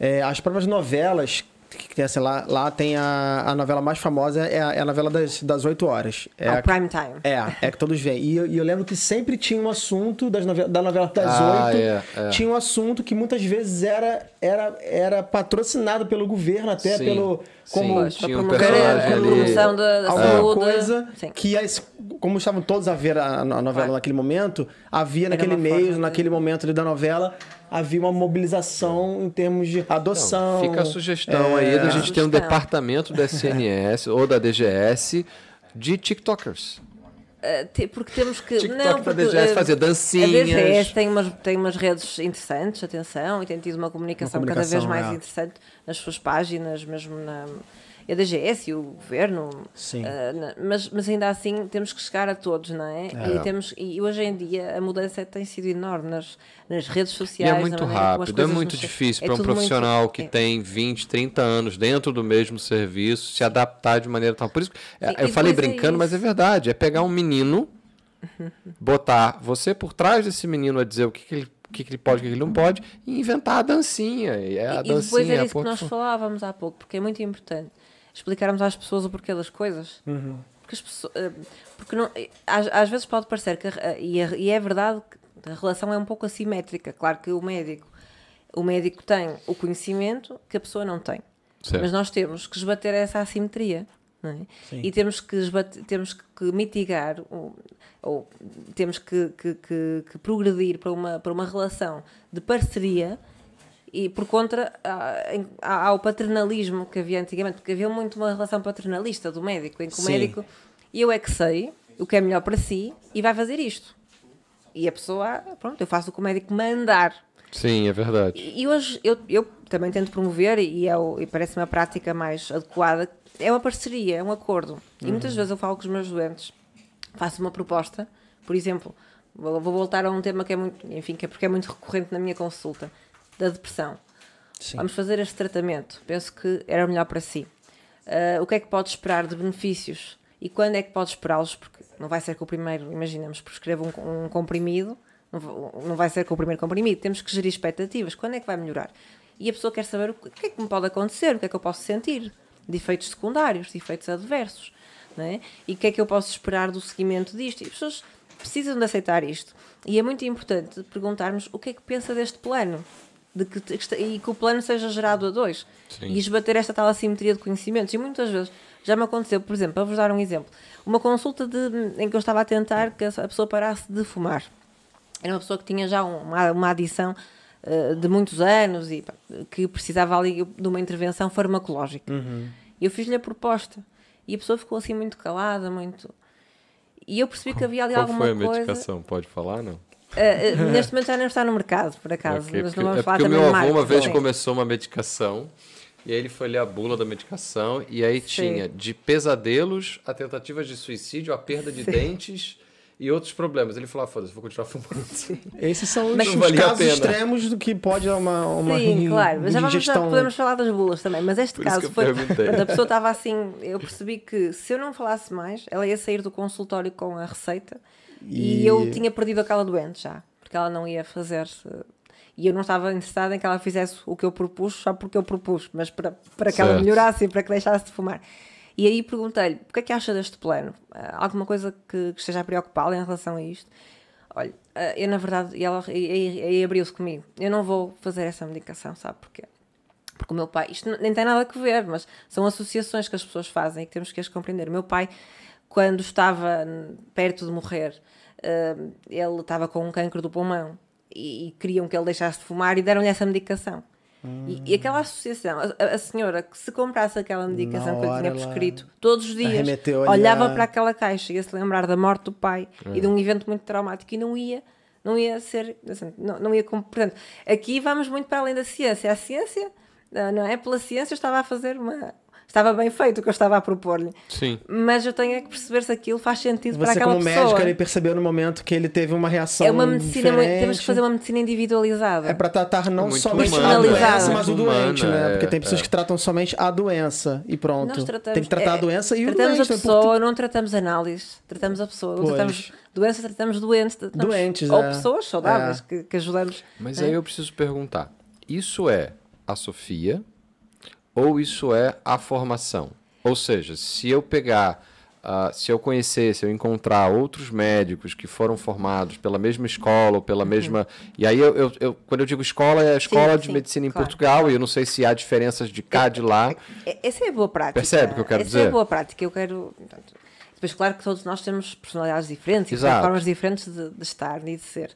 é, as próprias novelas que tem, sei lá, lá tem a, a novela mais famosa, é a, é a novela das, das 8 horas. É, Ao a, prime time. é, é que todos veem. E eu, e eu lembro que sempre tinha um assunto das novela, da novela das Ah, 8, é, é. tinha um assunto que muitas vezes era, era, era patrocinado pelo governo, até Sim, pelo. sim. Como, para tinha um personagem ali. promoção da alguma saúde. coisa Sim. que as- como estavam todos a ver a, a novela Claro. naquele momento, havia Era naquele uma mês, forma de- naquele momento ali da novela, havia uma mobilização em termos de adoção. Fica a sugestão é, aí da gente ter um departamento da SNS ou da DGS de TikTokers. Uh, te- porque temos que. TikTok não, para porque, DGS uh, fazer A dancinhas. DGS tem umas, tem umas redes interessantes, atenção, e tem tido uma comunicação, Uma cada vez comunicação, mais é. interessante nas suas páginas, mesmo na. A DGS e o governo, Sim. uh, mas, mas ainda assim temos que chegar a todos, não é? É. E, temos, e hoje em dia a mudança tem sido enorme nas, nas redes E sociais. é na muito rápido, é muito difícil é para um tudo muito- profissional que é. tem 20, 30 anos dentro do mesmo serviço se adaptar de maneira tal. Por isso, é, Sim, eu e falei é brincando, mas é verdade. É pegar um menino, botar você por trás desse menino a dizer o que, que ele o que, que ele pode, o que, ele não pode, e inventar a dancinha. E é a E, e depois dancinha. era é isso que nós falávamos há pouco, porque é muito importante explicarmos às pessoas o porquê das coisas. Porque, as pessoas, eh, porque não, eh, às, às vezes pode parecer que, a- e é, e é verdade que a relação é um pouco assimétrica. Claro que o médico, o médico tem o conhecimento que a pessoa não tem. Certo. Mas nós temos que esbater essa assimetria. é? E temos que, esbate- temos que mitigar, o- ou temos que, que, que- que progredir para uma, para uma relação de parceria E por contra, há, há- o paternalismo que havia antigamente, porque havia muito uma relação paternalista do médico, em que o Sim. médico, eu é que sei o que é melhor para si e vai fazer isto. E a pessoa, pronto, eu faço o que o médico mandar. Sim, é verdade. E hoje eu, eu também tento promover, e, é o- e parece uma prática mais adequada, é uma parceria, é um acordo. E muitas vezes eu falo com os meus doentes, faço uma proposta, por exemplo, vou, vou voltar a um tema que é muito, enfim, que é porque é muito recorrente na minha consulta, da depressão. Sim. Vamos fazer este tratamento, penso que era melhor para si. Ah, o que é que pode esperar de benefícios? E quando é que pode esperá-los? Porque não vai ser com o primeiro, imaginamos, prescrevo um, um comprimido, não va- não vai ser com o primeiro comprimido, temos que gerir expectativas. Quando é que vai melhorar? E a pessoa quer saber o que que é que me pode acontecer, o que é que eu posso sentir, de efeitos secundários, de efeitos adversos, é? e o que é que eu posso esperar do seguimento disto. E as pessoas precisam de aceitar isto. E é muito importante perguntarmos o que é que pensa deste plano. De que, e que o plano seja gerado a dois. Sim. E esbater esta tal assimetria de conhecimentos. E muitas vezes já me aconteceu, por exemplo, para vos dar um exemplo, uma consulta de, em que eu estava a tentar que a pessoa parasse de fumar. Era uma pessoa que tinha já uma, uma adição eh, de muitos anos e pá, que precisava ali de uma intervenção farmacológica. E eu fiz-lhe a proposta. E a pessoa ficou assim muito calada, muito. E eu percebi que havia ali Qual alguma foi a coisa. medicação? Pode falar, não? Eh, neste momento já não está no mercado, por acaso. Ok, mas porque- não vamos é falar porque o também meu avô uma vez sim. começou uma medicação e aí ele foi ler a bula da medicação e aí Sim. tinha de pesadelos a tentativas de suicídio, a perda de Sim. dentes e outros problemas. Ele falou, ah, foda-se, vou continuar fumando. Esses são os, Mas- os a casos extremos do que pode uma, uma Sim, claro, mas já vamos já podemos falar das bulas também, mas este Por caso foi. a pessoa estava assim, eu percebi que se eu não falasse mais, ela ia sair do consultório com a receita e, E- eu tinha perdido aquela doente já, porque ela não ia fazer. E eu não estava interessada em que ela fizesse o que eu propus só porque eu propus, mas para, para que ela Certo. melhorasse e para que deixasse de fumar. E aí perguntei-lhe: o que é que acha deste plano? Ah, Alguma coisa que, que esteja a preocupá-la em relação a isto? Olha, ah, eu na verdade, e ela e abriu-se comigo: eu não vou fazer essa medicação, sabe porquê? Porque o meu pai, isto nem tem nada a ver, mas são associações que as pessoas fazem e que temos que as compreender. O meu pai, quando estava hum, perto de morrer, hum, ele estava com um cancro do pulmão e, e queriam que ele deixasse de fumar e deram-lhe essa medicação. E, e aquela associação, a, a- senhora que se comprasse aquela medicação que eu tinha prescrito todos os dias, olhava para aquela caixa e ia se lembrar da morte do pai e de um evento muito traumático e não ia não ia ser assim, não, não ia portanto aqui vamos muito para além da ciência. A ciência ah, não é? Pela ciência eu estava a fazer uma estava bem feito o que eu estava a propor-lhe Sim. mas eu tenho é que perceber se aquilo faz sentido para Você, aquela como pessoa médico, ele percebeu no momento que ele teve uma reação é uma medicina muito- temos que diferente. fazer uma medicina individualizada É para tratar não Muito somente a humana, doença, muito mas o humana, doente, né? é, Porque tem pessoas é. que tratam somente a doença e pronto. Nós tratamos, tem que tratar é, a doença e o tratamos doente. a né? pessoa, não tratamos análise, tratamos a pessoa, não tratamos doença, tratamos doentes, tratamos- Doentes, ou é. pessoas saudáveis É. que, que ajudamos. Mas né? aí eu preciso perguntar: isso é a Sofia ou isso é a formação? Ou seja, se eu pegar, ah, se eu conhecer, se eu encontrar outros médicos que foram formados pela mesma escola ou pela mesma. E aí, eu, eu- eu- quando eu digo escola, é a escola de sim, medicina em claro. Portugal, e eu não sei se há diferenças de cá, de lá. É- Essa é a boa prática. Percebe o que eu quero Essa dizer? é a boa prática. Eu quero. portanto, depois, claro que todos nós temos personalidades diferentes Exato. e formas diferentes de, de estar e de ser.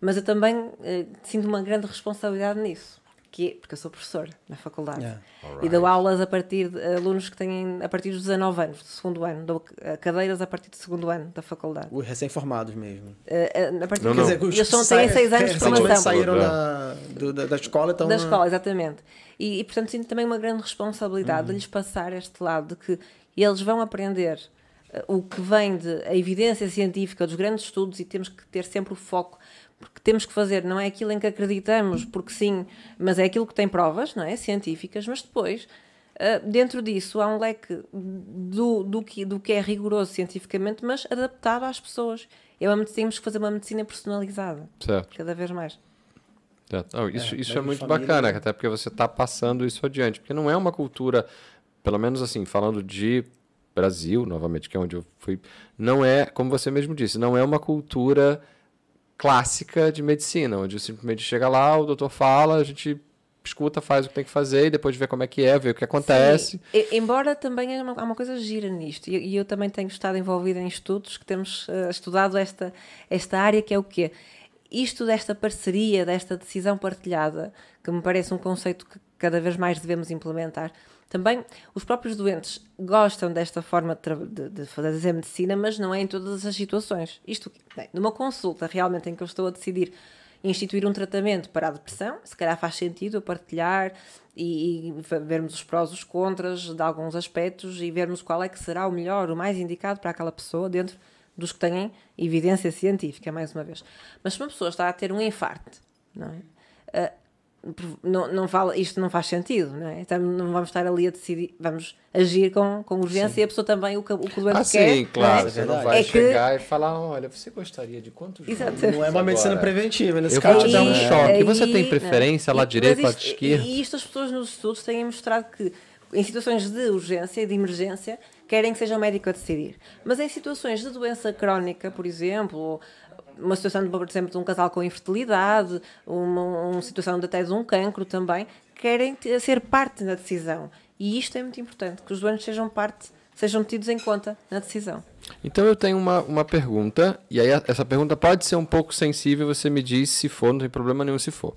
Mas eu também eh, sinto uma grande responsabilidade nisso. É, porque eu sou professora na faculdade. Yeah. E dou aulas a partir de alunos que têm a partir dos 19 anos, do segundo ano. Dou eh, cadeiras a partir do segundo ano da faculdade. Os recém-formados mesmo. Eh, eh, a partir Não, não. Quer dizer, Eles que têm saem- 6 anos de formação. saíram É. da, do- da, da escola, então... da escola, exatamente. E, e, portanto sinto também uma grande responsabilidade de lhes passar este lado de que eles vão aprender o que vem de a evidência científica dos grandes estudos e temos que ter sempre o foco porque temos que fazer, não é aquilo em que acreditamos, porque sim, mas é aquilo que tem provas, não é? Científicas, mas depois, eh, dentro disso, há um leque do, do, que, do que é rigoroso cientificamente, mas adaptado às pessoas. É uma, medicina- temos que fazer uma medicina personalizada, Certo. cada vez mais. Não, isso É, isso é muito família, bacana, né? até porque você está passando isso adiante. Porque não é uma cultura, pelo menos assim, falando de Brasil, novamente, que é onde eu fui, não é, como você mesmo disse, não é uma cultura clássica de medicina, onde simplesmente chega lá, o doutor fala, a gente escuta, faz o que tem que fazer e depois vê como é que é, vê o que acontece. E- embora também há uma, uma coisa gira nisto, e, e eu também tenho estado envolvida em estudos que temos eh, estudado esta, esta área que é o quê? Isto desta parceria, desta decisão partilhada, que me parece um conceito que cada vez mais devemos implementar. Também os próprios doentes gostam desta forma de, de- fazer medicina, mas não é em todas as situações. Isto, bem, numa consulta realmente em que eu estou a decidir instituir um tratamento para a depressão, se calhar faz sentido partilhar e, e vermos os prós e os contras de alguns aspectos e vermos qual é que será o melhor, o mais indicado para aquela pessoa dentro dos que têm evidência científica, mais uma vez. Mas se uma pessoa está a ter um infarto, não é? Ah, não, não fala, isto não faz sentido, não é? Então, não vamos estar ali a decidir, vamos agir com, com urgência e a pessoa também, o que o, que o doente Ah, quer. sim, claro. não é? Você não É vai que- chegar e falar, olha, você gostaria de quantos Exato. Não é uma medicina agora?" preventiva nesse Eu vou caso. te dar um né? choque. E você aí- tem preferência não. lado E- direito, mas lado isto- esquerdo? E isto as pessoas nos estudos têm mostrado que em situações de urgência e de emergência querem que seja o médico a decidir. Mas em situações de doença crónica, por exemplo, ou uma situação, de, por exemplo, de um casal com infertilidade, uma, uma situação de, até de um cancro também, querem ser parte da decisão. E isto é muito importante, que os doentes sejam parte, sejam tidos em conta na decisão. Então eu tenho uma, uma pergunta, e aí essa pergunta pode ser um pouco sensível, você me diz se for, não tem problema nenhum se for.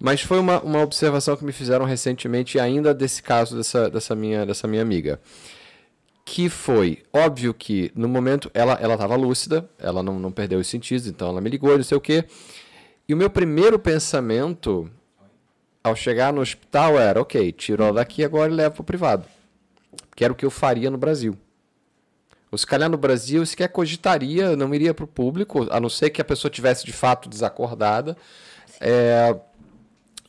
Mas foi uma, uma observação que me fizeram recentemente, ainda desse caso dessa, dessa, minha, dessa minha amiga. Que foi, óbvio que no momento ela ela estava lúcida, ela não, não perdeu os sentidos, então ela me ligou, não sei o quê. E o meu primeiro pensamento ao chegar no hospital era, ok, tirou daqui agora e leva para o privado. Que era o que eu faria no Brasil. Ou se calhar no Brasil, eu sequer cogitaria, não iria para o público, a não ser que a pessoa tivesse de fato desacordada. É,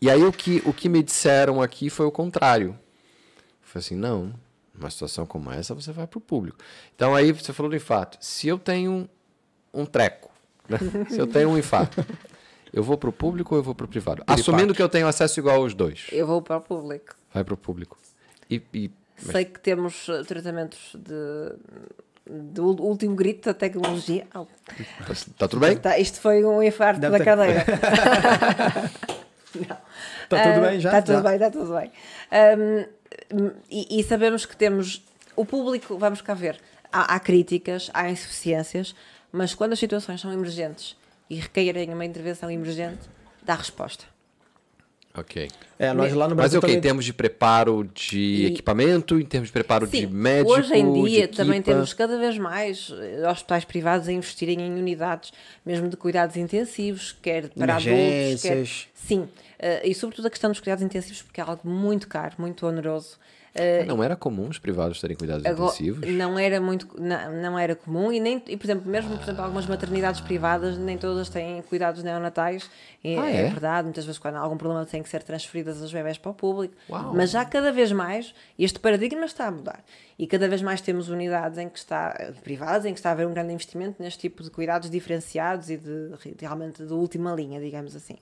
E aí o que, o que me disseram aqui foi o contrário. Foi assim, não, numa situação como essa você vai para o público. Então aí você falou do infarto. Se eu tenho um treco, né? se eu tenho um infarto, eu vou para o público ou eu vou para o privado? Assumindo que eu tenho acesso igual aos dois. Eu vou para o público. Vai para o público. E, e- Sei que temos eh, tratamentos de, de ul- último grito da tecnologia. Au. tá tudo bem? Tá, isto foi um infarto Deve da ter- cadeira. Tá tudo bem já? Está tudo Já. bem, está tudo bem. E, e sabemos que temos o público, vamos cá ver, há, há críticas, há insuficiências, mas quando as situações são emergentes e requerem uma intervenção emergente, dá resposta. Ok. É, nós lá no Mas Brasil é o quê? Em termos de preparo de E- equipamento, em termos de preparo de Sim, médico, hoje em dia de também temos cada vez mais eh, hospitais privados a investirem em unidades, mesmo de cuidados intensivos, quer para adultos, quer... Emergências. Sim, eh, e sobretudo a questão dos cuidados intensivos, porque é algo muito caro, muito oneroso. Eh, Não era comum os privados terem cuidados Agora, intensivos? não era muito não, não era comum e nem e por exemplo mesmo por exemplo algumas maternidades privadas nem todas têm cuidados neonatais e, Ah, é? é? verdade muitas vezes quando há algum problema têm que ser transferidas as bebés para o público Uau. mas já cada vez mais este paradigma está a mudar e cada vez mais temos unidades em que está privadas em que está a haver um grande investimento neste tipo de cuidados diferenciados e de, de realmente de última linha digamos assim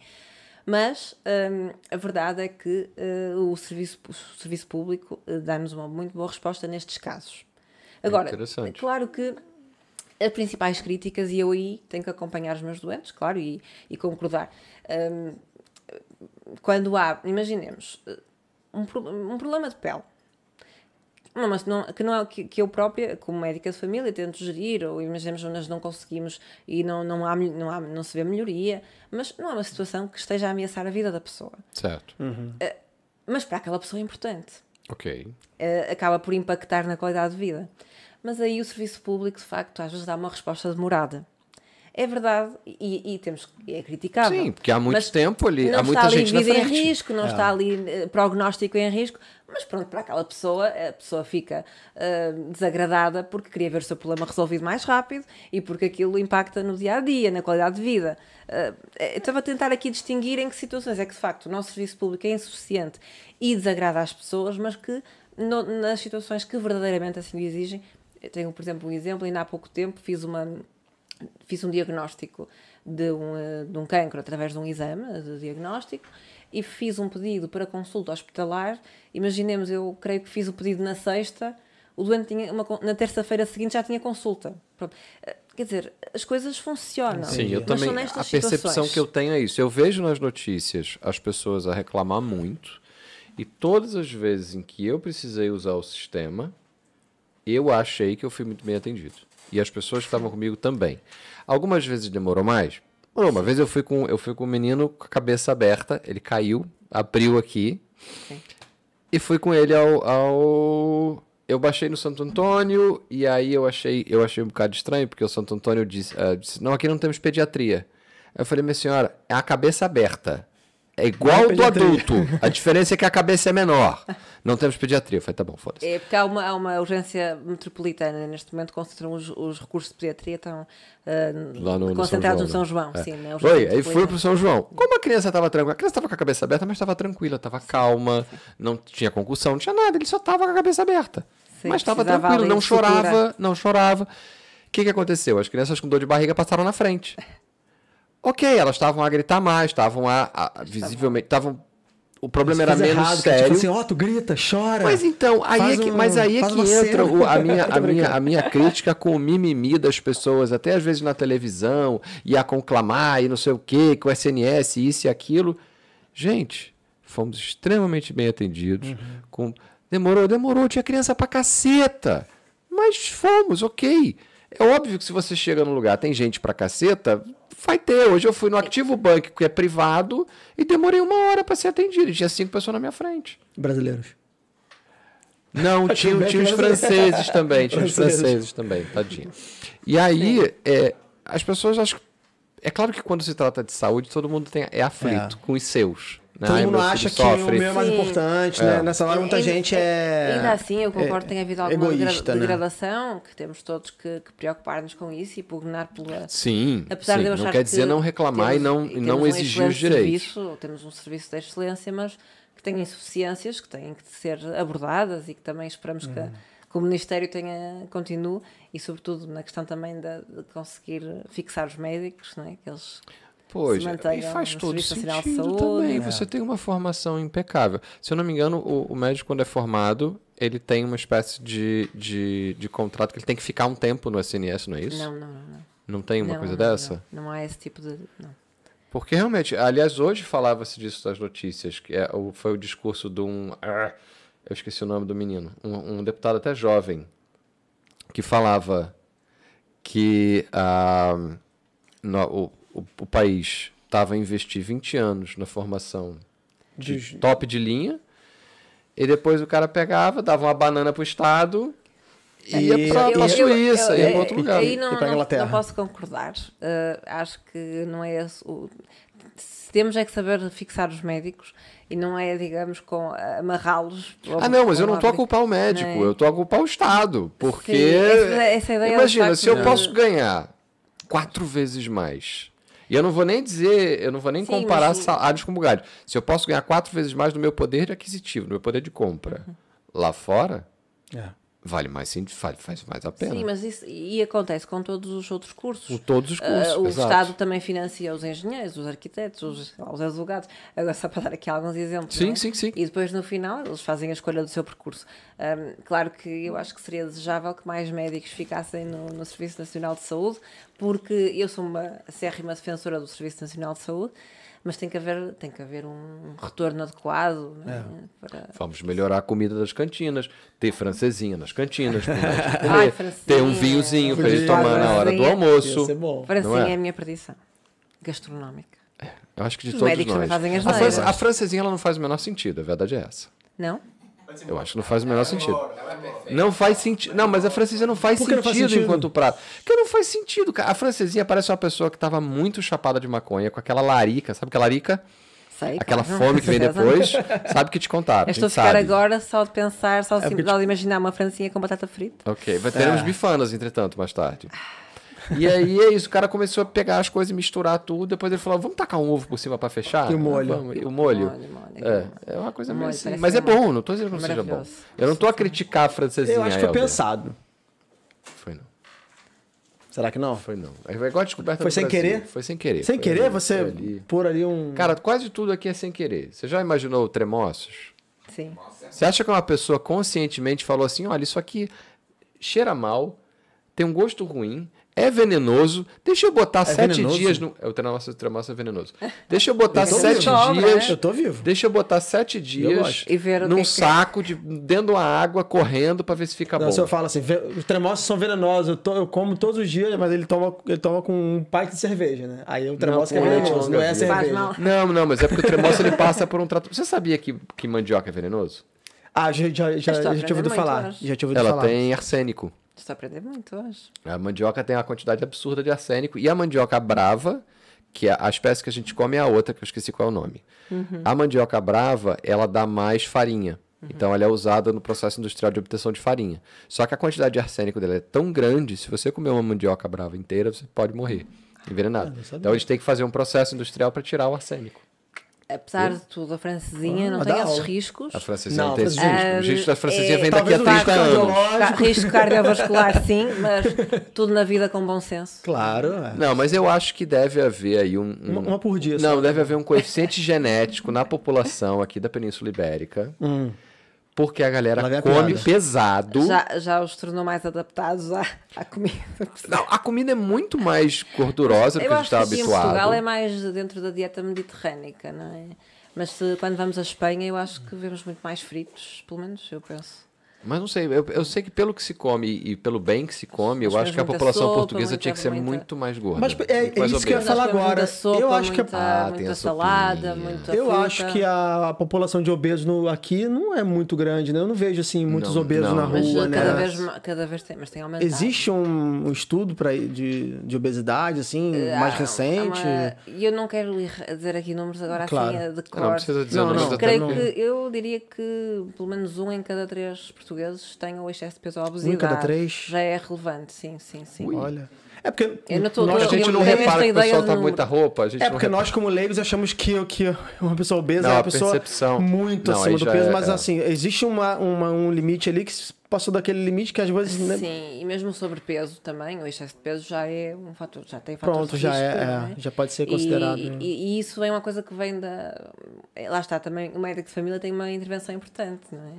mas hum, a verdade é que eh, o, serviço, o serviço público eh, dá-nos uma muito boa resposta nestes casos. Agora, é claro que as principais críticas, e eu aí tenho que acompanhar os meus doentes, claro, e, e concordar. Hum, quando há, imaginemos, eh, um, um problema de pele, não, mas não, que, não é, que, que eu própria, como médica de família, tento gerir, ou imaginemos nós não conseguimos e não, não, há, não, há, não se vê melhoria, mas não é uma situação que esteja a ameaçar a vida da pessoa. Certo. Mas para aquela pessoa é importante. Ok. Eh, acaba por impactar na qualidade de vida. Mas aí o serviço público, de facto, às vezes dá uma resposta demorada. É verdade, e, e temos é criticável. Sim, porque há muito Mas tempo ali, não há muita está ali gente na vida em frente. risco, não está ali eh, prognóstico em risco, mas pronto, para aquela pessoa, a pessoa fica eh, desagradada porque queria ver o seu problema resolvido mais rápido e porque aquilo impacta no dia a dia, na qualidade de vida. Eu estava a tentar aqui distinguir em que situações é que de facto o nosso serviço público é insuficiente e desagrada às pessoas, mas que no- nas situações que verdadeiramente assim o exigem. Eu tenho, por exemplo, um exemplo, ainda há pouco tempo fiz uma fiz um diagnóstico de um, eh, de um cancro através de um exame de diagnóstico e fiz um pedido para consulta hospitalar. Imaginemos, eu creio que fiz o pedido na sexta, o doente tinha uma, na terça-feira seguinte já tinha consulta. Pronto. Eh, Quer dizer, as coisas funcionam. Sim, eu também. A percepção situações. que eu tenho é isso. Eu vejo nas notícias as pessoas a reclamar muito, e todas as vezes em que eu precisei usar o sistema, eu achei que eu fui muito bem atendido. E as pessoas que estavam comigo também. Algumas vezes demorou mais. Não, uma vez eu fui com eu fui com um menino com a cabeça aberta, ele caiu, abriu aqui. Sim. E fui com ele ao, ao- Eu baixei no Santo Antônio e aí eu achei, eu achei um bocado estranho, porque o Santo Antônio disse, ah, disse, não, aqui não temos pediatria. Aí eu falei, minha senhora, é a cabeça aberta. É igual do adulto. A diferença é que a cabeça é menor. Não temos pediatria. Falei, tá bom, foda-se. É porque há uma, há uma urgência metropolitana. Neste momento concentram os, os recursos de pediatria estão ah, Lá no, no concentrados São no João, São João. né? Sim, na É. urgência Oi, aí fui metropolitana. pro São João. Como a criança estava tranquila? A criança estava com a cabeça aberta, mas estava tranquila, estava calma, não tinha concussão, não tinha nada, ele só estava com a cabeça aberta. Sim, mas estava tranquilo, não chorava, não chorava. O que, que aconteceu? As crianças com dor de barriga passaram na frente. Ok, elas estavam a gritar mais, estavam a, a- visivelmente, estavam. O problema era menos errado, é sério. Tipo assim, ó, tu grita, chora. Mas então, aí é que, um- mas aí é que entra o- a, minha, a, minha, a minha crítica com o mimimi das pessoas, até às vezes na televisão, e a conclamar, e não sei o quê, com o SNS, isso e aquilo. Gente, fomos extremamente bem atendidos. Uhum. Com... Demorou, demorou, tinha criança pra caceta. Mas fomos, ok. É óbvio que se você chega num lugar, tem gente pra caceta, vai ter. Hoje eu fui no Activo Bank, que é privado, e demorei uma hora pra ser atendido. E tinha cinco pessoas na minha frente. Brasileiros. Não, tinha, tinha os brasileiro. franceses também, tinha os franceses também, tadinho. E aí, é, as pessoas acham. É claro que quando se trata de saúde, todo mundo tem, é aflito com os seus. Né? Todo Ai, mundo acha que sofre. o meu é mais Sim. importante, né? É. Nessa hora muita Ainda- gente é... Ainda assim, eu concordo que tem havido alguma egoísta, né? degradação, que temos todos que, que preocupar-nos com isso e pugnar pela. Sim, Apesar sim. de eu não achar quer dizer que não reclamar e temos- não, e não um exigir os direitos. Serviço, temos um serviço de excelência, mas que tem insuficiências que têm que ser abordadas e que também esperamos que, Uhum. que o Ministério tenha, continue e, sobretudo, na questão também de, de conseguir fixar os médicos, não é? que eles Pois, se e faz todo sentido também. É. Você tem uma formação impecável. Se eu não me engano, o, o médico, quando é formado, ele tem uma espécie de, de, de contrato que ele tem que ficar um tempo no SNS, não é isso? Não, não, não. não. Não tem uma Não, coisa não, dessa? Não, não há esse tipo de. Não. Porque realmente, aliás, hoje falava-se disso das notícias, que é, foi o discurso de um. ah, eu esqueci o nome do menino. Um, um deputado até jovem, que falava que ah, no- o, o, o país estava a investir 20 anos na formação de De- top de linha, e depois o cara pegava, dava uma banana pro Estado e ia E- eu- pra eu- Suíça, ia pra outro lugar. Aí não, E não- Inglaterra. não posso concordar. Uh, acho que não é esse o. se Temos é que saber fixar os médicos e não é, digamos, com amarrá-los. Ah, não, mas eu não estou a culpar o médico, é? eu estou a culpar o Estado. Porque. Sim, essa- essa ideia Imagina, se eu posso ganhar quatro vezes mais. E eu não vou nem dizer, eu não vou nem Sim, comparar mas- salários com bugalhos. Se eu posso ganhar quatro vezes mais no meu poder de aquisitivo, no meu poder de compra, Uhum. lá fora, É. vale mais, sim, faz, faz mais a pena. Sim, mas isso e acontece com todos os outros cursos. Com todos os Uh, cursos. o exato. Estado também financia os engenheiros, os arquitetos, os, os advogados. Agora, só para dar aqui alguns exemplos. Sim, é? sim, sim. E depois, no final, eles fazem a escolha do seu percurso. Um, claro que eu acho que seria desejável que mais médicos ficassem no, no Serviço Nacional de Saúde, porque eu sou uma acérrima defensora do Serviço Nacional de Saúde, mas tem que haver, tem que haver um retorno adequado não é? para. Vamos melhorar a comida das cantinas, ter francesinha nas cantinas, Ai, francesinha. ter um vinhozinho para ele Podia, tomar na hora do francesinha. almoço. Não é? é a minha perdição gastronómica. Eu acho que de Os todos nós. também fazem as a, a francesinha ela não faz o menor sentido, a verdade é essa. Não? Eu acho que não faz o menor sentido. Não faz sentido. Não, mas a francesinha não faz, que não sentido, faz sentido? enquanto prato. Porque não faz sentido, cara. A francesinha parece uma pessoa que estava muito chapada de maconha, com aquela larica, sabe aquela larica? Sei. Aquela claro. fome que vem depois, sabe que te contaram. Eu estou a ficar sabe. agora só de pensar, só simples, te- de imaginar uma francinha com batata frita. Ok, vai ter uns É. bifanas, entretanto, mais tarde. E aí é isso, o cara começou a pegar as coisas e misturar tudo, depois ele falou, vamos tacar um ovo por cima pra fechar? E o molho? Vamos. E o molho? Molho, molho. É, é uma coisa O meio molho assim. Mas é bom, não tô dizendo que não seja bom. Eu não tô a criticar a francesinha. Eu acho que foi pensado. Foi não. Será que não? Foi não. É igual a descoberta Foi sem Brasil. querer? Foi sem querer. Sem foi querer, ali, você ali. pôr ali um... Cara, quase tudo aqui é sem querer. Você já imaginou tremoços? Sim. Você acha que uma pessoa conscientemente falou assim: olha, isso aqui cheira mal, tem um gosto ruim, É venenoso. Deixa eu botar sete venenoso? dias no. É, o tremoço, tremoço é venenoso. Deixa eu botar Eu sete vivo. dias. Eu tô vivo. Deixa eu botar sete dias. E ver o num que é que- saco de, dentro de uma água correndo pra ver se fica Não, bom. se eu falo assim, os tremoços são venenosos, eu, to- eu como todos os dias, mas ele toma, ele toma com um pinte de cerveja, né? Aí o tremoço que é venenoso, não é cerveja. Não, não, mas é porque o tremoço ele passa por um tratamento. Você sabia que, que mandioca é venenoso? Ah, já, já, já, Estou já tinha ouvido falar. Já tinha ouvido Ela falar. tem arsênico. Estou a aprender muito hoje. A mandioca tem uma quantidade absurda de arsênico. E a mandioca brava, que é a espécie que a gente come é a outra, que eu esqueci qual é o nome. A mandioca brava, ela dá mais farinha. Então ela é usada no processo industrial de obtenção de farinha. Só que a quantidade de arsênico dela é tão grande, se você comer uma mandioca brava inteira, você pode morrer envenenado. então eles têm que fazer um processo industrial para tirar o arsênico. Apesar de tudo, a francesinha Ah, não tem esses riscos. A francesinha Não, não, tem esse francesinha- risco. O risco da francesinha é- vem daqui a talvez o 30 risco anos. Risco cardiovascular, sim, mas tudo na vida com bom senso. Claro, é. Não, mas eu acho que deve haver aí um. um- Uma, uma por dia. Não, só. deve haver um coeficiente genético na população aqui da Península Ibérica. Hum. Porque a galera come piada. pesado. Já, já os tornou mais adaptados à, à comida. Não, a comida é muito mais gordurosa do que a gente acho que está aqui em habituado. Portugal é mais dentro da dieta mediterrânica, não é? Mas se, quando vamos à Espanha, eu acho que vemos muito mais fritos, pelo menos eu penso. Mas não sei, eu, eu sei que pelo que se come e pelo bem que se come, eu acho que a população sopa, portuguesa muita- tinha que ser muita- muito mais gorda. Mas é- mais é isso que eu ia falar agora. sopa, Eu acho que muita, Ah, tem muita a salada, sopinha. muita Eu fruta. acho que a, a população de obesos no, aqui não é muito grande, né? Eu não vejo, assim, muitos Não, obesos não. na Mas rua, cada, né? vez, cada vez tem, mas tem aumentado. Existe um, um estudo pra, de, de obesidade, assim, mais Ah, recente? E eu não quero ir dizer aqui números agora Claro. assim de cor. Não precisa dizer Não, números não. Creio que eu diria que pelo menos um em cada três portugueses tem o excesso de peso ou obesidade. Um cada três? Já é relevante, sim, sim, sim. Olha. É porque Eu não tô- nós, A gente não repara que o pessoal tá número. muita roupa. A gente É porque nós, como leigos, achamos que, que uma pessoa obesa Não, é uma pessoa percepção- muito Não, acima do peso, é- mas é. assim, existe uma, uma- um limite ali que se passou daquele limite que às vezes. né, Sim, e mesmo sobrepeso também, o excesso de peso já é um fator, já tem fator Pronto, já risco, é, não é, já pode ser considerado. E, e- e isso é uma coisa que vem da. é, Lá está também, o médico de família tem uma intervenção importante, não é?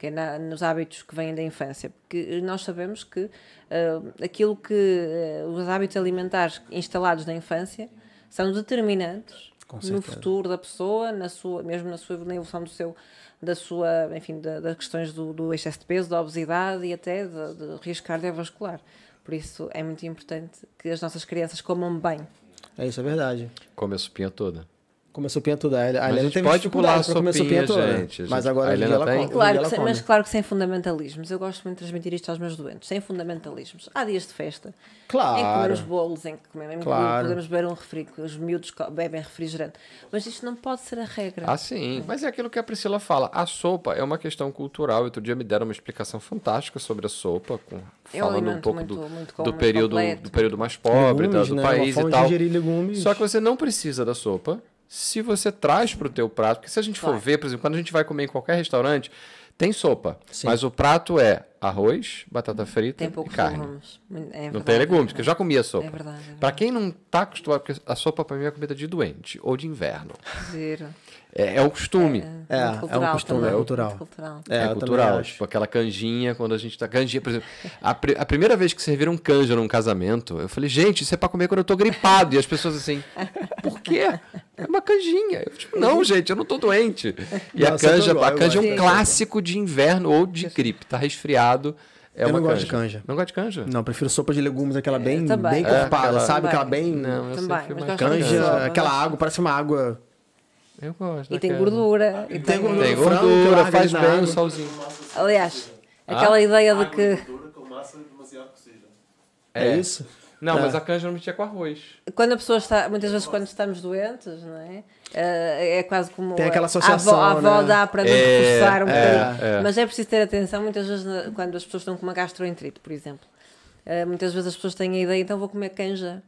Que é na- nos hábitos que vêm da infância. Porque nós sabemos que ah, aquilo que. ah, os hábitos alimentares instalados na infância são determinantes no futuro da pessoa, na sua, mesmo na sua na evolução do seu. Da sua, enfim, da- das questões do, do excesso de peso, da obesidade e até de, de risco cardiovascular. Por isso é muito importante que as nossas crianças comam bem. É isso, é verdade. Come a sopinha toda. Começou pinha toda. A a Helena gente teve pode pular comer sopinha, sopinha toda. gente. A Mas gente- agora a Helena ela tem? Claro ela sem, mas claro que sem fundamentalismos. Eu gosto muito de transmitir isto aos meus doentes. Sem fundamentalismos. Há dias de festa em que Claro. comemos bolos, em que comemos, Claro. podemos beber um refri, que os miúdos bebem refrigerante. Mas isto não pode ser a regra. Ah, sim. Mas é aquilo que a Priscila fala. A sopa é uma questão cultural. Outro dia me deram uma explicação fantástica sobre a sopa, com- falando um pouco muito- do, muito do, período, completo. do período mais pobre Legumes, da- do né? país e tal. Só que você não precisa da sopa se você traz para o teu prato. Porque se a gente for Claro. ver, por exemplo, quando a gente vai comer em qualquer restaurante, tem sopa. Sim. Mas o prato é arroz, batata frita Tem e carne. legumes. É Não tem é legumes, porque eu já comia sopa. É verdade, é verdade. Pra quem não tá acostumado, porque a sopa pra mim é comida de doente ou de inverno. Giro. É, é um costume. É, Muito é um cultural costume, também, é cultural. cultural. É, É, cultural. acho. Tipo aquela canjinha, quando a gente tá. Canjinha, por exemplo. A, pri- a primeira vez que serviram canja num casamento, eu falei, gente, isso é pra comer quando eu tô gripado. E as pessoas assim, por quê? É uma canjinha. Eu, tipo, não, gente, eu não tô doente. E a tô canja, igual, a canja é um clássico de inverno ou de gripe. Tá resfriado. É Eu não gosto de canja. Não gosto de canja? Não, prefiro sopa de legumes, aquela bem, bem É, corpada, aquela- sabe? Também. Aquela bem Não, eu Também, canja, sopa, aquela água, parece uma água. Eu gosto. E tem daquela. gordura. E tem gordura. Tem frango, que gordura, faz bem água. o salzinho. Aliás, aquela ideia de que gordura com massa demasiado cozida. É, isso? Não, É. mas a canja normalmente é com arroz. quando a pessoa está, muitas vezes quando estamos doentes, não é? Eh, é quase como Tem aquela associação, a avó, a avó né? dá para nos É, reforçar um é, bocadinho. é. Mas é preciso ter atenção, muitas vezes, quando as pessoas estão com uma gastroenterite, por exemplo. Eh, muitas vezes as pessoas têm a ideia, então vou comer canja.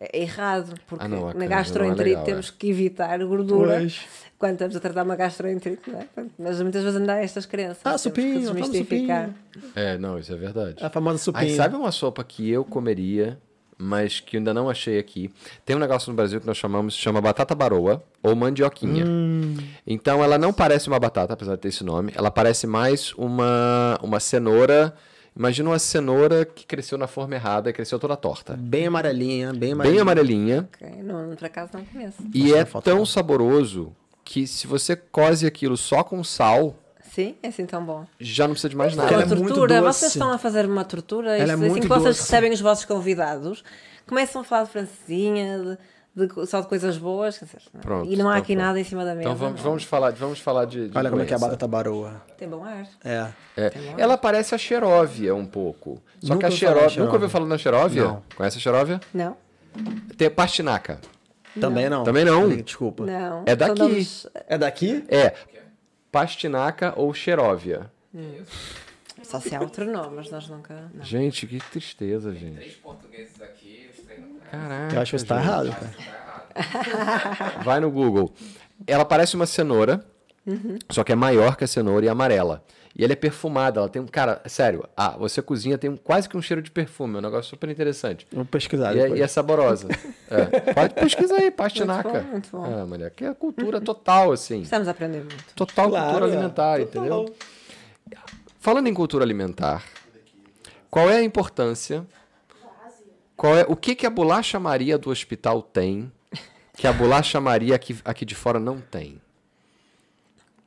É errado, porque Ah, não, na é gastroenterite legal, temos é. que evitar gordura Pois. quando estamos a tratar uma gastroenterite, não é? Mas muitas vezes ainda há estas crenças. Ah, supinho, supinho. É, não, isso é verdade. A famosa sopinha. Aí, sabe uma sopa que eu comeria, mas que ainda não achei aqui? Tem um negócio no Brasil que nós chamamos, chama batata baroa ou mandioquinha. Hum. Então ela não parece uma batata, apesar de ter esse nome. Ela parece mais uma, uma cenoura Imagina uma cenoura que cresceu na forma errada e cresceu toda torta. Bem amarelinha, bem amarelinha. Bem amarelinha. Ok, Não, por acaso não conheço. E Mostra é tão dela. saboroso que se você cose aquilo só com sal, Sim, é assim tão bom. já não precisa de mais nada. ela uma é muito tortura, vocês estão a fazer uma tortura. Ela é assim muito que vocês doce. recebem os vossos convidados, começam a falar de francesinha, de, de só de coisas boas. quer dizer, não- Pronto, e não há então aqui pronto. nada em cima da mesa. Então vamos, não. vamos falar, vamos falar de, de Olha como é que é a doença. batata baroa. Tem bom ar. É. É. Ela parece a xeróvia um pouco. Só Nunca que a xeróvia... xeróvia. Nunca ouviu falar na xeróvia? Não. Conhece a xeróvia? Não? Tem a pastinaca. Também não. Também não. Desculpa. Não. É daqui. nomes- É daqui? É pastinaca ou xeróvia. Só se há outro nome, mas nós nunca. Não. Gente, que tristeza, gente. Três portugueses aqui, os três não Caraca. Eu acho que você tá errado, cara. Vai no Google. Ela parece uma cenoura, só que é maior que a cenoura e amarela. E ela é perfumada, ela tem um. Cara, sério, ah, você cozinha, tem um- quase que um cheiro de perfume, é um negócio super interessante. Vou pesquisar E é, depois. e é saborosa. É. Pode pesquisar aí, pastinaca. Muito bom, muito bom. É, mulher, que é cultura total, assim. Estamos a aprender muito. Total Claro, cultura é. alimentar, Total. entendeu? Falando em cultura alimentar, qual é a importância? Qual é, o que, que a bolacha Maria do hospital tem que a bolacha Maria aqui, aqui de fora não tem?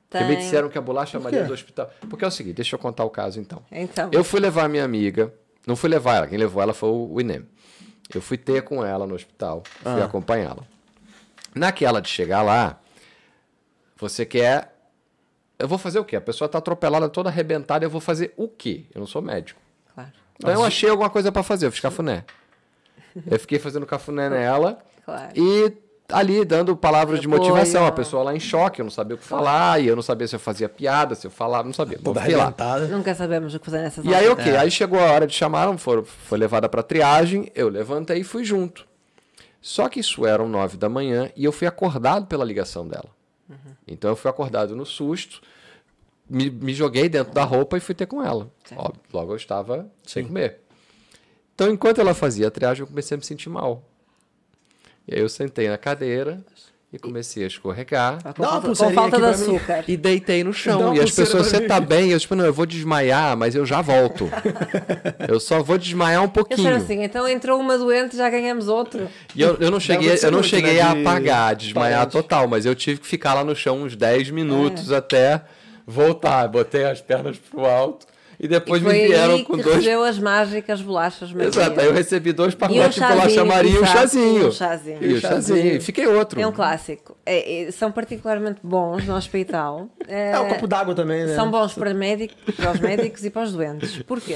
Porque me Tem- disseram que a bolacha Maria do hospital. Porque é o seguinte, deixa eu contar o caso então. Então, Eu fui levar a minha amiga, não fui levar ela, quem levou ela foi o Inem. Eu fui ter com ela no hospital, fui Ah. acompanhá-la. Naquela de chegar lá, você quer. Eu vou fazer o quê? A pessoa tá atropelada, toda arrebentada, eu vou fazer o quê? Eu não sou médico. claro. Então eu achei alguma coisa pra fazer, eu fiz cafuné. Eu fiquei fazendo cafuné nela Claro. e ali dando palavras de motivação. A pessoa lá em choque, eu não sabia o que falar, e eu não sabia se eu fazia piada, se eu falava, não sabia. Toda arrebentada. Nunca sabemos o que fazer nessas E aí, ok. Aí chegou a hora de chamaram, foram, foi levada pra triagem, eu levantei e fui junto. Só que isso eram nove da manhã e eu fui acordado pela ligação dela. Então eu fui acordado no susto, me, me joguei dentro da roupa e fui ter com ela. Óbvio, logo eu estava sem comer. Então, enquanto ela fazia a triagem, eu comecei a me sentir mal. E aí eu sentei na cadeira e comecei a escorregar. Com Dá uma falta, com falta de açúcar. E deitei no chão. E as pessoas, você mim." tá bem? Eu, tipo, não, eu vou desmaiar, mas eu já volto. eu só vou desmaiar um Eu pouquinho. disseram assim, então entrou uma doente, já ganhamos outro. E eu, eu não cheguei, eu não muito, cheguei né, a de apagar, desmaiar parente. total, mas eu tive que ficar lá no chão uns 10 minutos É. até voltar. Botei as pernas pro alto e depois e me foi vieram com dois. recebeu as mágicas bolachas Maria. Exato, aí eu recebi dois um pacotes de bolacha Maria e um chazinho. e um chazinho. E o chazinho. E fiquei outro. É um clássico. É, é, são particularmente bons no hospital. É, É o copo d'água também, né? São bons para, médico, para os médicos e para os doentes. Porquê?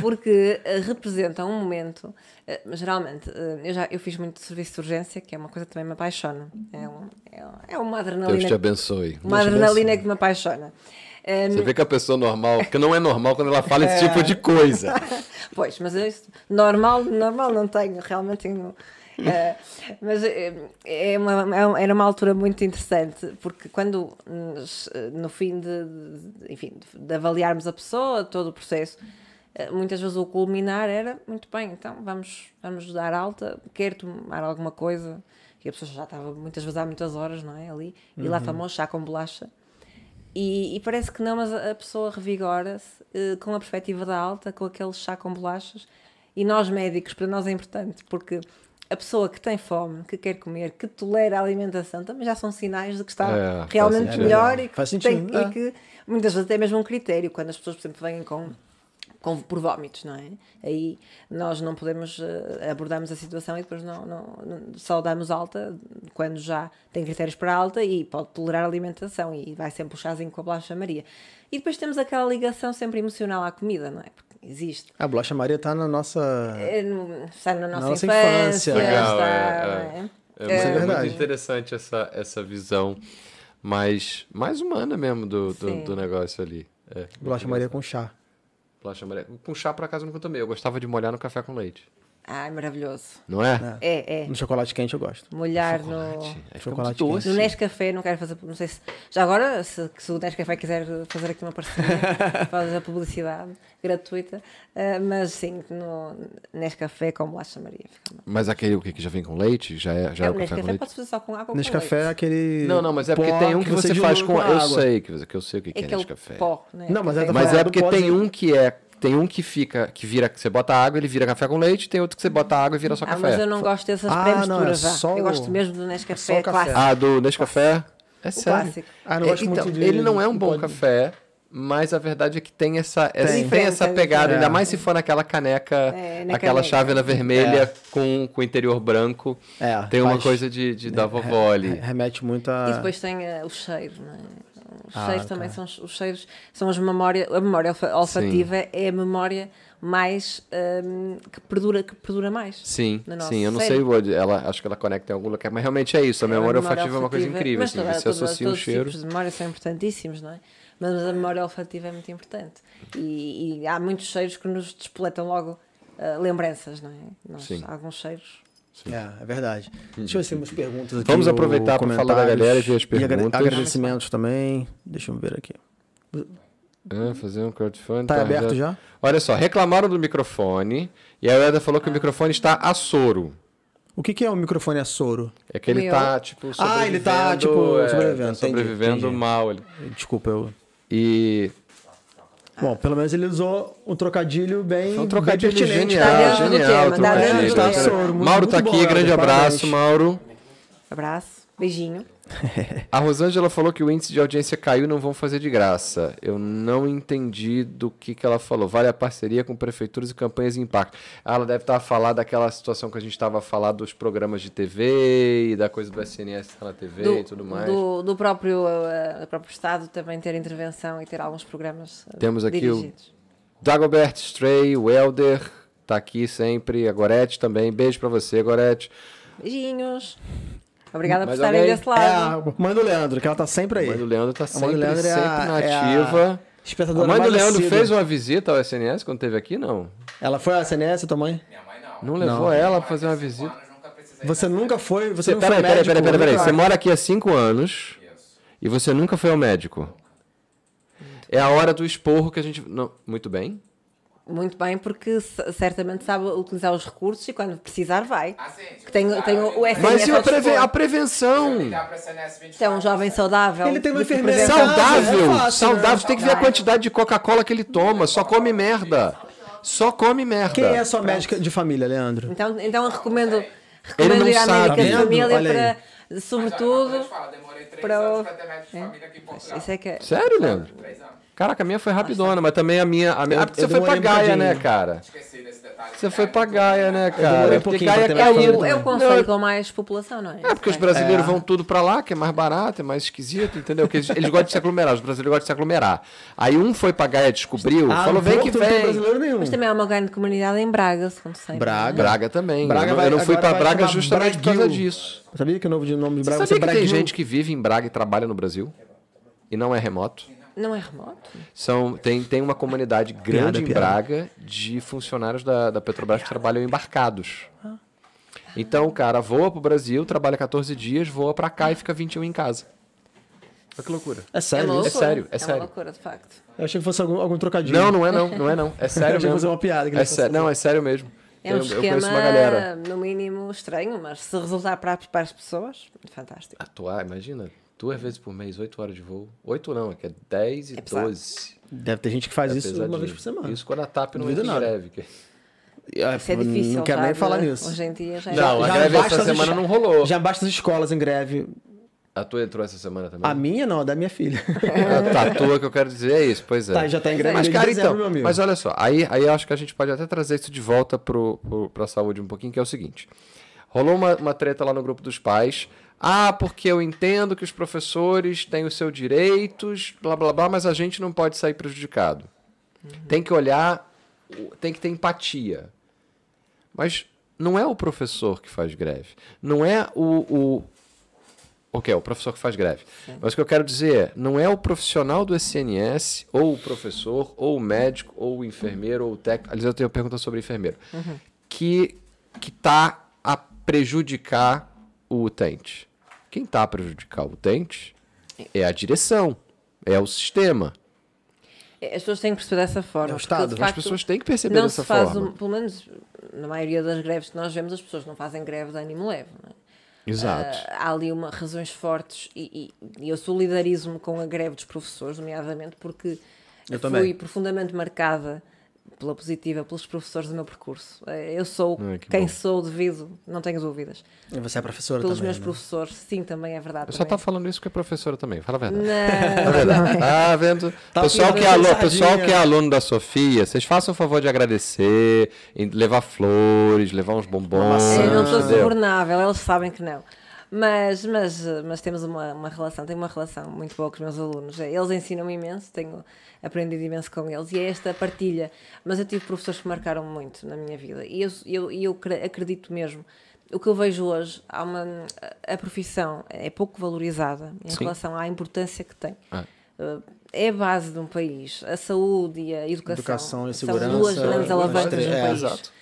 Porque eh, representam um momento. eh, geralmente, eh, eu, já, eu fiz muito serviço de urgência, que é uma coisa que também me apaixona. É, um- é, um- é uma Deus te adrenalina. abençoe. Uma Deus adrenalina abençoe. que me apaixona. Você vê que a pessoa normal, porque não é normal quando ela fala esse tipo de coisa. Pois, mas eu isso, normal, normal não tenho, realmente tenho. eh, mas é uma, é uma- era uma altura muito interessante, porque quando no fim de, de- enfim, de avaliarmos a pessoa, todo o processo, eh, muitas vezes o culminar era muito bem, então vamos, vamos dar alta, quer tomar alguma coisa, e a pessoa já estava muitas vezes há muitas horas, não é? Ali, e lá tomou chá com bolacha. E, e parece que não, mas a pessoa revigora-se eh, com a perspectiva da alta, com aquele chá com bolachas. E nós médicos, para nós é importante, porque a pessoa que tem fome, que quer comer, que tolera a alimentação, também já são sinais de que está É, faz realmente melhor e que, Faz tem, sentido, e é. que muitas vezes tem mesmo um critério, quando as pessoas, por exemplo, vêm com, com, por vómitos, não é? Aí nós não podemos eh, abordarmos a situação e depois não, não, não- só damos alta quando já tem critérios para alta e pode tolerar a alimentação e vai sempre o chazinho com a bolacha Maria. E depois temos aquela ligação sempre emocional à comida, não é? Porque existe. A bolacha Maria tá na nossa. É no- Está na nossa, Nossa infância, infância. Legal, está, é, é. é? É, é muito verdade. interessante essa, essa visão mais, mais humana mesmo do, do, do negócio ali. É, Bolacha Maria com chá. Bolacha Maria. Com chá, por acaso, nunca tomei. Eu gostava de molhar no café com leite. Ai, maravilhoso. Não é? É, é. No chocolate quente eu gosto. Molhar no, Chocolate. Aí fica Chocolate doce. No Nescafé não quero fazer, não sei se. Já agora, se, se o Nescafé quiser fazer aqui uma parceria, faz a publicidade gratuita, eh, mas sim, no Nescafé com bolacha Maria. Mas aquele o que, que já vem com leite? Já é, já é, É, o café com Nescafé leite? pode fazer só com água ou Nesse com café é aquele. Não, não, mas é porque pó tem um que, você, faz dilui com. Eu sei que, você- que eu sei o que, que é, Aquele Nescafé. pó, né? Não, mas é Mas é porque tem um que é tem um que fica, que vira, que você bota água, ele vira café com leite, tem outro que você bota água e vira só Ah, café. mas eu não gosto dessas Ah, pré-misturas, é só Eu gosto mesmo do Nescafé café. clássico. Ah, do Nescafé? É O sério. clássico. Ah, não É, gosto então, muito de. ele não é um bom pode- café, mas a verdade é que tem essa, essa tem, Diferente, essa é pegada, diferente. ainda mais se for naquela caneca, É, na aquela caneca. chávena vermelha com, com o interior branco. É, tem uma faz- coisa de, de da vovó ali. Remete muito a. E depois tem eh, o cheiro, não é? Os Ah, cheiros ok. também são os, os cheiros, são as memórias, a memória olfa- olfativa é a memória mais hum, que perdura, que perdura mais. Sim, sim, eu não cérebro. sei, ela, acho que ela conecta em algum lugar, mas realmente é isso, a memória olfativa é uma coisa incrível, mas assim, toda- você toda- associa um todos os cheiro. tipos de memória são importantíssimos, não é? Mas a memória olfativa é muito importante. E, e há muitos cheiros que nos despoletam logo ah, lembranças, não é? Nós, Sim. alguns cheiros. É, é verdade. Deixa eu ver se tem umas perguntas aqui. Vamos aproveitar pra falar da galera e ver as E perguntas. agradecimentos também. Deixa eu ver aqui. Ah, fazer um crowdfunding. Tá aberto já? Olha só, reclamaram do microfone e a Eda falou que o microfone está a soro. O que, que é um microfone a soro? É que ele Meu. tá, tipo, sobrevivendo. Ah, ele tá, tipo, é, sobrevivendo, tá entendi, sobrevivendo entendi. mal. Ele- Desculpa, eu. E Bom, pelo menos ele usou um trocadilho bem. foi um trocadilho bem pertinente. genial, Tá genial. tema, tá trocadilho. Tá, muito- Mauro tá muito aqui, bom, grande abraço. Mauro. Abraço, beijinho. A Rosângela falou que o índice de audiência caiu e não vão fazer de graça. Eu não entendi do que, que ela falou. Vale a parceria com prefeituras e campanhas de impacto. Ah, Ela deve estar a falar daquela situação que a gente estava a falar dos programas de TV e da coisa do SNS na TV e tudo mais. do, do próprio, do próprio Estado também ter intervenção e ter alguns programas ah, Temos aqui o- dirigidos. Dagobert Stray, o Helder, tá aqui sempre. A Gorete também. Beijo pra você, Gorete. Beijinhos. Obrigada por estarem desse É lado. a mãe do Leandro, que ela tá sempre aí. A mãe do Leandro tá A mãe sempre, do Leandro é a- sempre é a ativa. espectadora A mãe do Leandro assídua. fez uma visita ao SNS quando teve aqui? Não. Ela foi à CNS, tua mãe? Minha mãe não. Não levou ela pra fazer uma visita. Você nunca foi. Você, Você, não peraí, foi peraí, médico? peraí, peraí, peraí. Você mora aqui há cinco anos Isso. e você nunca foi ao médico. É a hora do esporro que a gente. Não, muito bem. Muito bem, porque certamente sabe utilizar os recursos e quando precisar vai. Ah, sim. tipo, Tem, tem o, o SNS Mas e a, a prevenção? Ligar pra SNS 24. Se é um jovem saudável. Ele tem uma que enfermeira Saudável, é fácil, saudável. né? Você tem que ver a quantidade de Coca-Cola que ele toma. Só come merda. Só come merda. Quem é a sua médica de família, Leandro? Então, então eu recomendo, recomendo ir à médica de família Olha para, Mas, sobretudo, demorei três para o- anos pra ter médico de família aqui em Portugal. isso é que é. Sério, Leandro? Três anos. Caraca, a minha foi rapidona, mas também a minha. A minha... Eu- Ah, porque você eu foi pra Gaia, né, cara? Esqueci desse detalhe. Você foi pra Gaia, né, cara? Porque Gaia É caiu. o, é o Não, conselho com mais população, não é? É porque os brasileiros vão tudo pra lá, que é mais barato, é mais esquisito, entendeu? Porque eles, eles gostam de se aglomerar, os brasileiros gostam de se aglomerar. Aí um foi pra Gaia, descobriu, Ah, falou, vem que Porto não tem vem. brasileiro nenhum. Mas também há uma grande comunidade em Braga, segundo sei. Braga. Braga também. Braga eu não, vai- eu não fui pra Braga justamente por causa disso. Sabia que o novo de nome de Braga ser que tem gente que vive em Braga e trabalha no Brasil? E não é remoto? Não é remoto? São, tem, tem uma comunidade grande em piada. Braga de funcionários da, da Petrobras que trabalham embarcados. Então o cara voa pro Brasil, trabalha 14 dias, voa pra cá e fica 21 em casa. Olha que loucura. É é sério uma isso? loucura. sério, é É sério. uma loucura, de facto. Eu achei que fosse algum, algum trocadilho. Não, não é não, não é não. É sério Eu achei que mesmo. fosse uma piada. que É sé- Não, é sério mesmo. É um eu, eu esquema, conheço uma galera. no mínimo, estranho, mas se resultar para, para as pessoas, fantástico. Atuar, imagina, duas vezes por mês, 8 horas de voo. 8 não, é que é 10 e É pesado. 12. Deve ter gente que faz É isso uma vez por semana. Isso quando a TAP não nada. greve. que- É, Isso é difícil. Não quero nem falar nisso. Hoje em dia já é Não, a Já greve basta essa semana es- não rolou. Já basta as escolas em greve. A tua entrou essa semana também? A minha não, a da minha filha. Tá, a tua que eu quero dizer é isso, pois é. Tá, já tá em greve Mas, desde cara, então, meu amigo. mas olha só, aí, aí eu acho que a gente pode até trazer isso de volta pro, pro, pra saúde um pouquinho, que é o seguinte. Rolou uma, uma treta lá no grupo dos pais. Ah, porque eu entendo que os professores têm os seus direitos, blá blá blá, mas a gente não pode sair prejudicado. Tem que olhar, tem que ter empatia. Mas não é o professor que faz greve. Não é o, o, o que é o professor que faz greve. Mas o que eu quero dizer é, não é o profissional do SNS, ou o professor, ou o médico, ou o enfermeiro, ou o técnico. Aliás, eu tenho uma pergunta sobre enfermeiro. Que que tá a prejudicar o utente. Quem tá a prejudicar o utente é a direção, é o sistema. É, As pessoas têm que perceber dessa forma. É o Estado. As pessoas têm que perceber não dessa se faz, forma. um- pelo menos na maioria das greves que nós vemos, as pessoas não fazem greve de ânimo leve. não é? Exato. Ah, há ali uma, razões fortes e, e- e eu solidarizo-me com a greve dos professores, nomeadamente porque Eu fui também. profundamente marcada pela positiva, pelos professores do meu percurso. Eh, Eu sou Ah, que quem bom. sou devido, não tenho dúvidas. E você é professora Pelos também, meus né? professores, sim, também é verdade. Eu só também. tá falando isso porque é professora também, fala a verdade. Não, É verdade. Tá vendo? Tá pessoal, que é aluno, pessoal que é aluno da Sofia, vocês façam o favor de agradecer, levar flores, levar uns bombons. Eu não sou subornável, eles sabem que não. Mas, mas, mas temos uma, uma relação, tenho uma relação muito boa com os meus alunos. Eles ensinam-me imenso, tenho aprendido imenso com eles e é esta partilha. Mas eu tive professores que marcaram muito na minha vida e eu, eu, eu cre- acredito mesmo. O que eu vejo hoje, há uma, a profissão é pouco valorizada em Sim. relação à importância que tem. Ah. Uh, É a base de um país. A saúde e a educação, Educação e são segurança, duas grandes as alavancas um é, país. exato.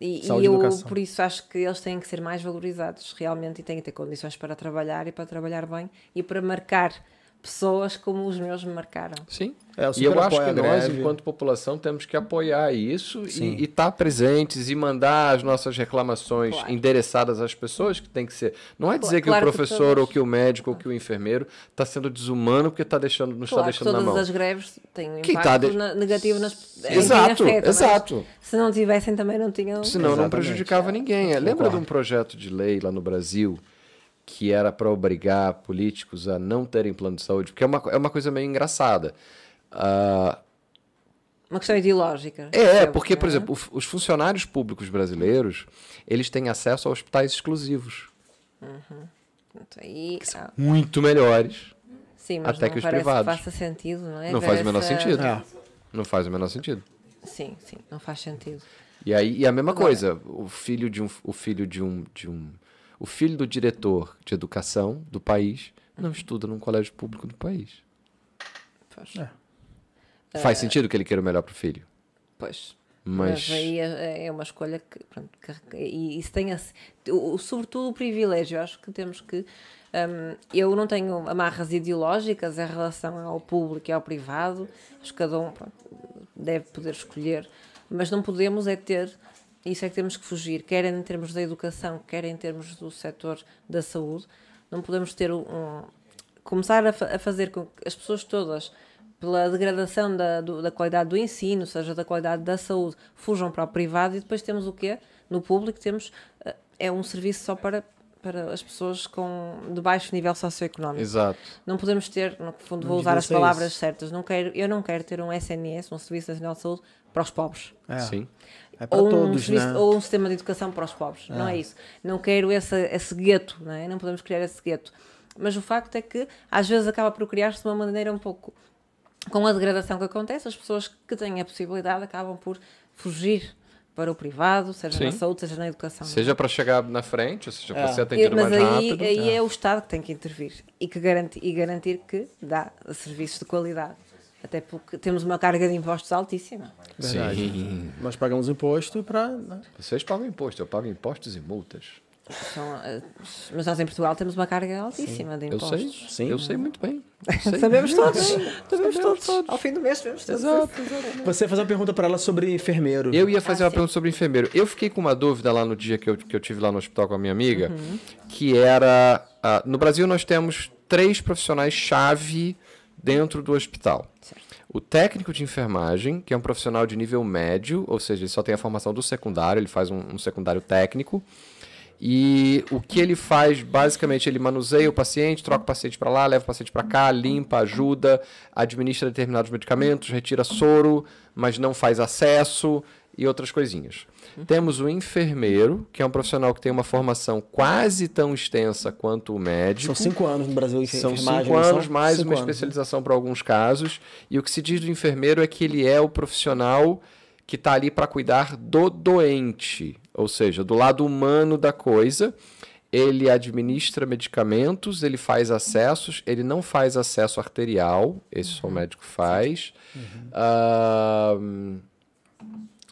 E, e eu, educação. por isso, acho que eles têm que ser mais valorizados realmente e têm que ter condições para trabalhar e para trabalhar bem e para marcar pessoas como os meus me marcaram. Sim. É, eu e eu acho que a nós, enquanto população, temos que apoiar isso Sim. e estar presentes e mandar as nossas reclamações Claro. endereçadas às pessoas que tem que ser. Não é dizer Claro que o que professor todas- ou que o médico ou que o enfermeiro está sendo desumano porque tá deixando, não está Claro que deixando na todas mão. as greves têm um Quem impacto tá de- na- negativo nas Exato, afeta, mas exato. Se não tivessem, também não tinham. Senão não Exatamente. prejudicava ninguém. É, Lembra de um projeto de lei lá no Brasil que era para obrigar políticos a não terem plano de saúde? Porque é uma, é uma coisa meio engraçada. Ah, Uma questão ideológica. É, percebo, porque, por não é? exemplo, os funcionários públicos brasileiros, eles têm acesso a hospitais exclusivos, E, ah, muito melhores. sim, mas até não que os privados. que faça sentido, não é? Não faz o menor sentido. É. Não faz o menor sentido. Sim, sim, não faz sentido. E aí, e a mesma Agora- coisa, o filho de um, o filho de um, de um, o filho do diretor de educação do país não estuda num colégio público do país. Pois. Faz sentido que ele queira o melhor pro filho, Pois. mas, Mas aí é, é uma escolha que, pronto, que- e isso tem, esse- o, o- sobretudo o privilégio, acho que temos que, hum, eu não tenho amarras ideológicas em relação ao público e ao privado, acho que cada um pronto, deve poder escolher, mas não podemos é ter, isso é que temos que fugir, quer em termos da educação, quer em termos do setor da saúde, não podemos ter um, começar a, fa- a fazer com que as pessoas todas, pela degradação da, do- da qualidade do ensino, seja da qualidade da saúde, fujam para o privado e depois temos o quê? No público temos eh, é um serviço só para, para as pessoas com, de baixo nível socioeconómico. exato. Não podemos ter, no fundo vou usar as palavras isso. certas, não quero, eu não quero ter um SNS, um Serviço Nacional de Saúde, para os pobres É, Sim. É para ou, um todos, serviço- né? ou um sistema de educação para os pobres. Não é isso. Não quero esse, esse gueto, não é? Não podemos criar esse gueto. Mas o facto é que às vezes acaba por criar-se de uma maneira um pouco. Com a degradação que acontece, as pessoas que têm a possibilidade acabam por fugir para o privado, seja na Sim. saúde, seja na educação. Seja para chegar na frente, ou seja, para É. ser atendido mas mais aí, rápido. aí é o Estado que tem que intervir e, que garanti, e garantir que dá serviços de qualidade. Até porque temos uma carga de impostos altíssima. Verdade. Sim. Nós pagamos imposto para. né? Vocês pagam imposto, eu pago impostos e multas. São, eh, mas nós em Portugal temos uma carga altíssima de Eu impostos. sei, Sim. eu sei muito bem. Eu sei. Sabemos todos. Sabemos todos. Ao fim do mês sabemos todos. Exato, exato. Você fazer uma pergunta para ela sobre enfermeiro. Eu ia fazer Ah, uma sim. pergunta sobre enfermeiro. Eu fiquei com uma dúvida lá no dia que eu, que eu tive lá no hospital com a minha amiga, Uhum. que era... ah, no Brasil nós temos três profissionais-chave dentro do hospital. O técnico de enfermagem, que é um profissional de nível médio, ou seja, ele só tem a formação do secundário, ele faz um, um secundário técnico. E o que ele faz, basicamente, ele manuseia o paciente, troca o paciente para lá, leva o paciente para cá, limpa, ajuda, administra determinados medicamentos, retira soro, mas não faz acesso e outras coisinhas. Temos o enfermeiro, que é um profissional que tem uma formação quase tão extensa quanto o médico. São cinco anos no Brasil São cinco são? anos, mais Cinco uma anos, né? especialização para alguns casos. E o que se diz do enfermeiro é que ele é o profissional que está ali para cuidar do doente, ou seja, do lado humano da coisa. Ele administra medicamentos, ele faz acessos, ele não faz acesso arterial, esse só o médico faz. Ah,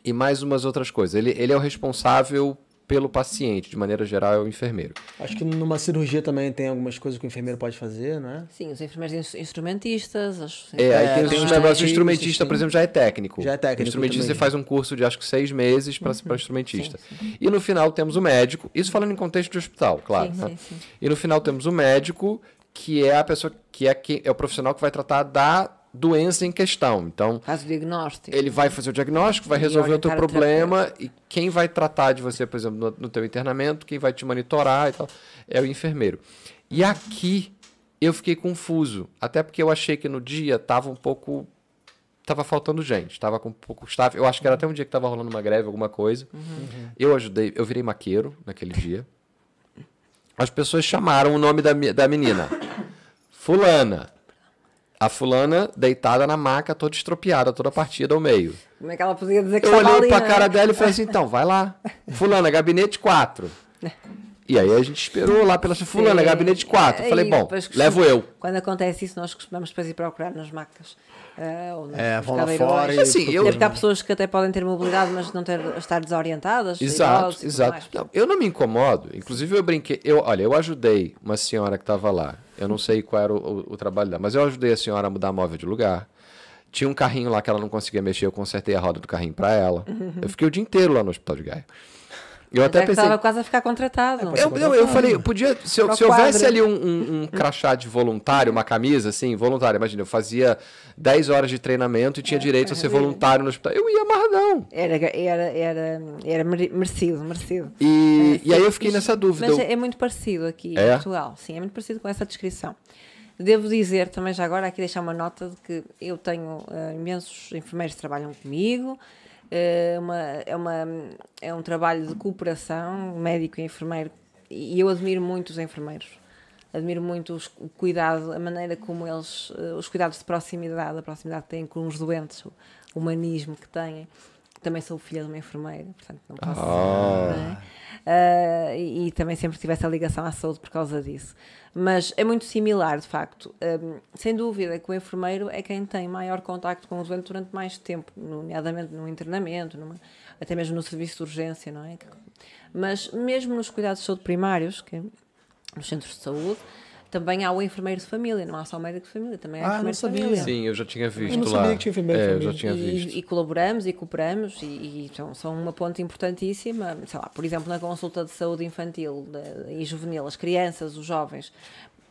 e mais umas outras coisas. Ele, ele é o responsável pelo paciente, de maneira geral, é o enfermeiro. Acho que numa cirurgia também tem algumas coisas que o enfermeiro pode fazer, não é? Sim, os enfermeiros ins- instrumentistas. As, É, aí É, tem os tem negócios. os O instrumentista, por sim. exemplo, já é técnico. Já é técnico O instrumentista também. você faz um curso de acho que seis meses para para instrumentista. E no final temos o médico, isso falando em contexto de hospital, claro. Sim, né? sim, sim. E no final temos o médico, que é a pessoa que é, que é o profissional que vai tratar da doença em questão. Então, Faz o diagnóstico. ele vai fazer o diagnóstico, vai resolver o teu o problema e quem vai tratar de você, por exemplo, no, no teu internamento, quem vai te monitorar e tal, é o enfermeiro. E aqui eu fiquei confuso, até porque eu achei que no dia tava um pouco tava faltando gente, tava com um pouco staff. Eu acho que era até um dia que tava rolando uma greve, alguma coisa. Eu ajudei, eu virei maqueiro naquele dia. As pessoas chamaram o nome da, da menina. Fulana. A fulana deitada na maca, toda estropiada, toda partida ao meio. Como é que ela podia dizer que Eu olhei ali, pra não é? cara dela e falei assim, então, vai lá. Fulana, gabinete 4. E aí a gente esperou lá pela fulana, Sim. gabinete 4. É, Falei, bom, levo eu. Quando acontece isso, nós costumamos depois ir procurar nas macas. Ah, ou nos, É, vão lá fora e Assim, eu-. Deve que há pessoas que até podem ter mobilidade, mas não ter, estar desorientadas. Exato, exato. Não, eu não me incomodo. Inclusive, eu brinquei. Eu, olha, eu ajudei uma senhora que estava lá. Eu não sei qual era o, o- o trabalho dela, mas eu ajudei a senhora a mudar móvel de lugar. Tinha um carrinho lá que ela não conseguia mexer, eu consertei a roda do carrinho para ela. Eu fiquei o dia inteiro lá no hospital de Gaia. Eu Até que pensei. estava quase a ficar contratado. Eu, eu, eu falei, podia. Se, eu- se houvesse ali um, um, um crachá de voluntário, uma camisa, assim, voluntário, imagina, eu fazia 10 horas de treinamento e tinha direito a ser voluntário no hospital. Eu ia amarradão. Era, era, era, era mere- merecido, merecido. E, É, e aí eu fiquei nessa dúvida. Mas é, é muito parecido aqui É? em Portugal. Sim, é muito parecido com essa descrição. Devo dizer também já agora aqui deixar uma nota de que eu tenho eh, imensos enfermeiros que trabalham comigo. Eh, uma, é, uma, é um trabalho de cooperação, médico e enfermeiro, e eu admiro muito os enfermeiros. Admiro muito os- o cuidado, a maneira como eles, eh, os cuidados de proximidade, a proximidade que têm com os doentes, o humanismo que têm. Também sou filha de uma enfermeira, portanto não posso. Ah. não é? Ah, e, e também sempre tive essa ligação à saúde por causa disso. Mas é muito similar, de facto. Um, sem dúvida que o enfermeiro é quem tem maior contacto com o doente durante mais tempo, nomeadamente no internamento, numa- até mesmo no serviço de urgência, não é? Mas mesmo nos cuidados de saúde primários, que, nos centros de saúde, também há o enfermeiro de família, não há só o médico de família, também há Ah, enfermeiro não de sabia. família. Sim, eu já tinha visto não lá. sabia que tinha enfermeiro de é, eu família. já tinha visto. E, e colaboramos e cooperamos e, e são, são uma ponte importantíssima. Sei lá, por exemplo, na consulta de saúde infantil de- e juvenil, as crianças, os jovens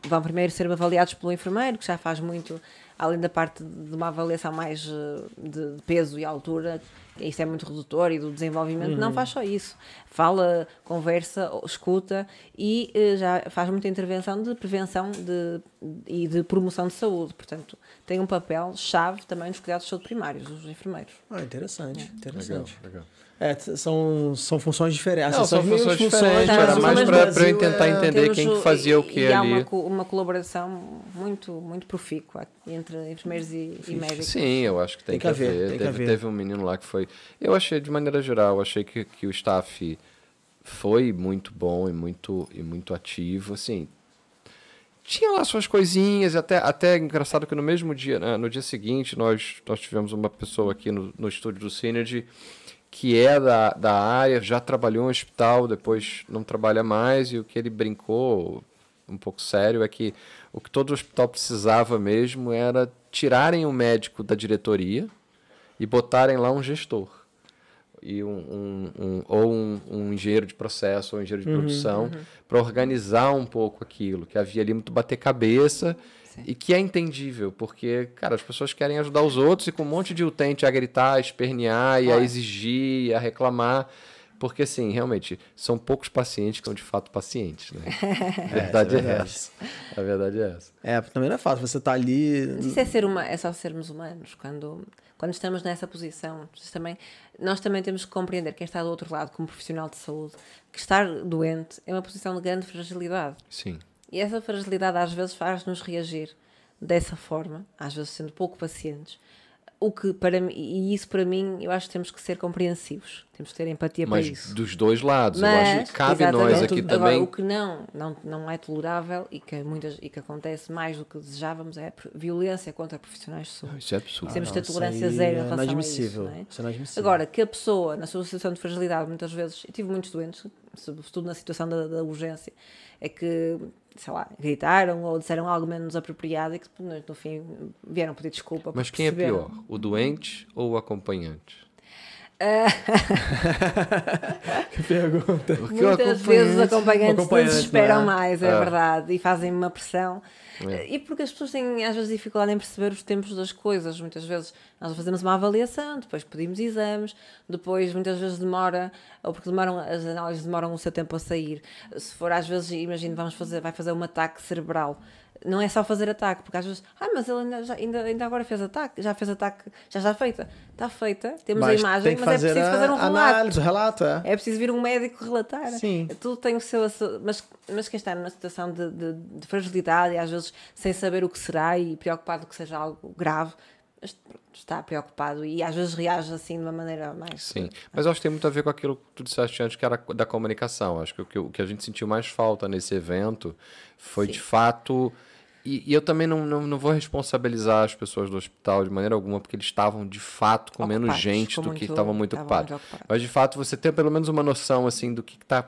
vão primeiro ser avaliados pelo enfermeiro, que já faz muito, além da parte de uma avaliação mais eh, de de peso e altura, isso é muito redutor e do desenvolvimento, não faz só isso. Fala, conversa, escuta e eh, já faz muita intervenção de prevenção de, e de promoção de saúde. Portanto, tem um papel chave também nos cuidados de saúde primários, os enfermeiros. Ah, interessante, Legal, interessante. legal. É, são, são funções diferentes. Não, são funções diferentes, era mas mais no pra- pra eu tentar é- entender. Quem que fazia o e- quê e há ali. uma, uma colaboração muito, muito profícua entre enfermeiros e, e médicos. Sim, eu acho que tem, Tem que, que haver, haver. tem que Teve, haver. teve um menino lá que foi. Eu achei, de maneira geral, achei que, que o staff foi muito bom e muito, e muito ativo. Assim, tinha lá suas coisinhas, e até, até engraçado que no mesmo dia, né, no dia seguinte, nós, nós tivemos uma pessoa aqui no, no estúdio do Synergy que é da, da área, já trabalhou em hospital, depois não trabalha mais, e o que ele brincou um pouco sério é que o que todo hospital precisava mesmo era tirarem o médico da diretoria e botarem lá um gestor. E um, um- um- ou um, um engenheiro de processo ou um engenheiro de produção para organizar um pouco aquilo, que havia ali muito bater cabeça e que é entendível, porque, cara, as pessoas querem ajudar os outros e com um monte de utente a gritar, a espernear e a Olha. exigir, a reclamar. Porque, assim, realmente, são poucos pacientes que são de fato pacientes, né? A verdade é, verdade. essa. A verdade é essa. É, também não é fácil. Você tá ali. Isso é, ser uma, é só sermos humanos. Quando, quando estamos nessa posição, também, nós também temos que compreender quem está do outro lado, como profissional de saúde, que estar doente é uma posição de grande fragilidade. Sim. E essa fragilidade às vezes faz-nos reagir dessa forma, às vezes sendo pouco pacientes. O que para mim, e isso para mim, eu acho que temos que ser compreensivos, temos que ter empatia Mas para isso. dos dois lados. eu acho que cabe nós exatamente. aqui Agora, também. o que não, não, não é tolerável e que, muitas, e que acontece mais do que desejávamos é a violência contra profissionais de saúde. Isso é absurdo. Temos não, ter isso tolerância zero em é relação a isso. não é? Isso é. Agora, que a pessoa, na sua situação de fragilidade, muitas vezes, eu tive muitos doentes, sobretudo na situação da, da urgência, é que, sei lá, gritaram ou disseram algo menos apropriado e que no, fim vieram pedir desculpa. Mas quem é pior? O doente ou o acompanhante? Que pergunta. Porque Muitas vezes os acompanhantes acompanhante, desesperam é? mais, é, É. verdade, e fazem uma pressão. É. E porque as pessoas têm às vezes dificuldade em perceber os tempos das coisas. Muitas vezes nós fazemos uma avaliação, depois pedimos exames, depois muitas vezes demora, ou porque demoram, as análises demoram o seu tempo a sair. Se for às vezes, imagino, vamos fazer, vai fazer um ataque cerebral. Não é só fazer ataque, porque às vezes, ah, mas ele ainda, ainda, ainda agora fez ataque, já fez ataque, já está feita. Está feita, temos a Mas imagem, tem que mas é preciso a fazer um relato. análise, relato, é. É preciso vir um médico relatar. Sim. Tudo tem o seu. Mas, mas quem está numa situação de, de, de fragilidade e às vezes sem saber o que será e preocupado que seja algo grave, está preocupado e às vezes reage assim de uma maneira mais. Sim, mas eu acho que tem muito a ver com aquilo que tu disseste antes, que era da comunicação. Acho que o que, o que a gente sentiu mais falta nesse evento foi, de fato... E, e eu também não, não, não vou responsabilizar as pessoas do hospital de maneira alguma, porque eles estavam, de fato, com menos Ocupados, gente com do que estavam muito ocupados. muito ocupados. Mas, de fato, você ter pelo menos uma noção, assim, do que está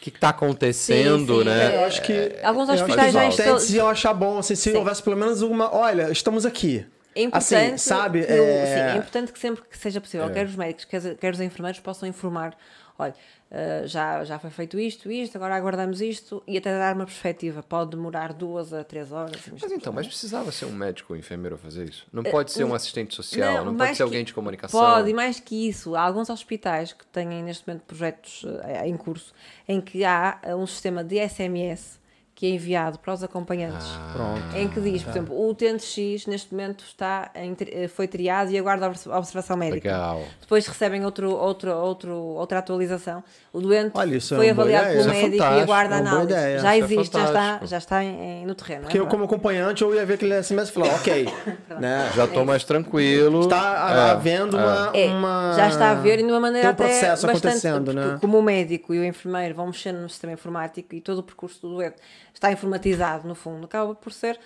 que que tá acontecendo, Sim, sim, né? é, Eu acho que. Alguns eu acho hospitais que já estão- iam achar bom assim, se Sim. houvesse pelo menos uma. Olha, estamos aqui. É importante, Assim, sabe? no- é... sim, é importante que sempre que seja possível, quer os médicos, quer, quer os enfermeiros possam informar. Olha, eh, já, já foi feito isto, isto, agora aguardamos isto e até dar uma perspectiva. Pode demorar duas a três horas. Mas então, mas precisava ser um médico ou enfermeiro a fazer isso? Não pode ser um assistente social, não, pode Eh, mais ser alguém de comunicação. Pode, e mais que isso, há alguns hospitais que têm neste momento projetos eh, em curso em que há eh, um sistema de SMS que é enviado para os acompanhantes. Pronto. Em que diz, por exemplo, o utente X neste momento está em eh, foi triado e aguarda a observação médica. Legal. Depois recebem outro, outro, outro, outra atualização. O doente Olha, isso é foi boa avaliado ideia. pelo é médico e aguarda a é análise. ideia. Já é existe, já está, já está em, em- no terreno. Porque é eu, como acompanhante, eu ia ver aquele SMS e falar, ok. né? Já tô mais tranquilo. Está É, havendo uma, É, uma- já está a ver e de uma maneira Tem um até processo bastante, acontecendo, porque né? como o médico e o enfermeiro vão mexendo no sistema informático e todo o percurso do doente está informatizado no fundo, acaba por ser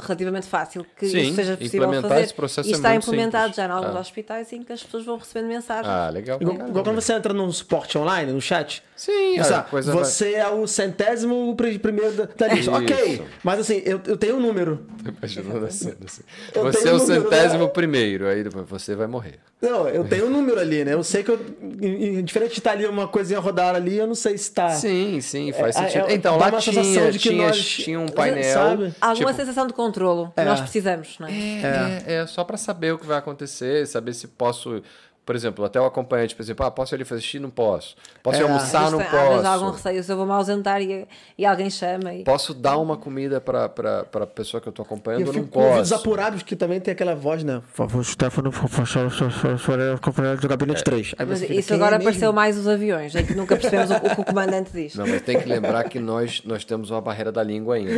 relativamente fácil que Sim, isso seja possível implementar fazer esse processo e é está muito implementado simples. já em alguns Ah. hospitais em que as pessoas vão recebendo mensagens Ah, legal. Igual, quando você entra num suporte online, no chat. Sim, Você, coisa vai- você é o centésimo pri- primeiro da, lista. Ok, mas assim, eu, eu tenho um número. Tô imaginando assim. Você é o um número, centésimo né? primeiro, aí depois você vai morrer. Não, eu tenho um número ali, né? Eu sei que eu. Diferente de estar ali uma coisinha rodar ali, eu não sei se tá. Sim, sim, faz É, sentido. é, então, lá tinha, de que tinha, nós- tinha um painel. sabe? alguma tipo, sensação de controlo que É. nós precisamos não é? É, é, só pra saber o que vai acontecer, saber se posso. Por exemplo, até o acompanhante, por exemplo, ah, posso ir ali fazer xixi? Não posso. Posso ir É. almoçar? Não vezes há algum posso. receio se eu vou me ausentar e, e alguém chama e Posso dar uma comida pra, pra pessoa que eu tô E acompanhando eu ou não posso? apurados, que também tem aquela voz, né? Por favor, Stefano, acompanhado do gabinete 3. Aí Mas isso "Quem é agora mesmo?" apareceu mais os aviões, em que nunca percebemos o, o que o comandante diz. Não, mas tem que lembrar que nós, nós temos uma barreira da língua ainda.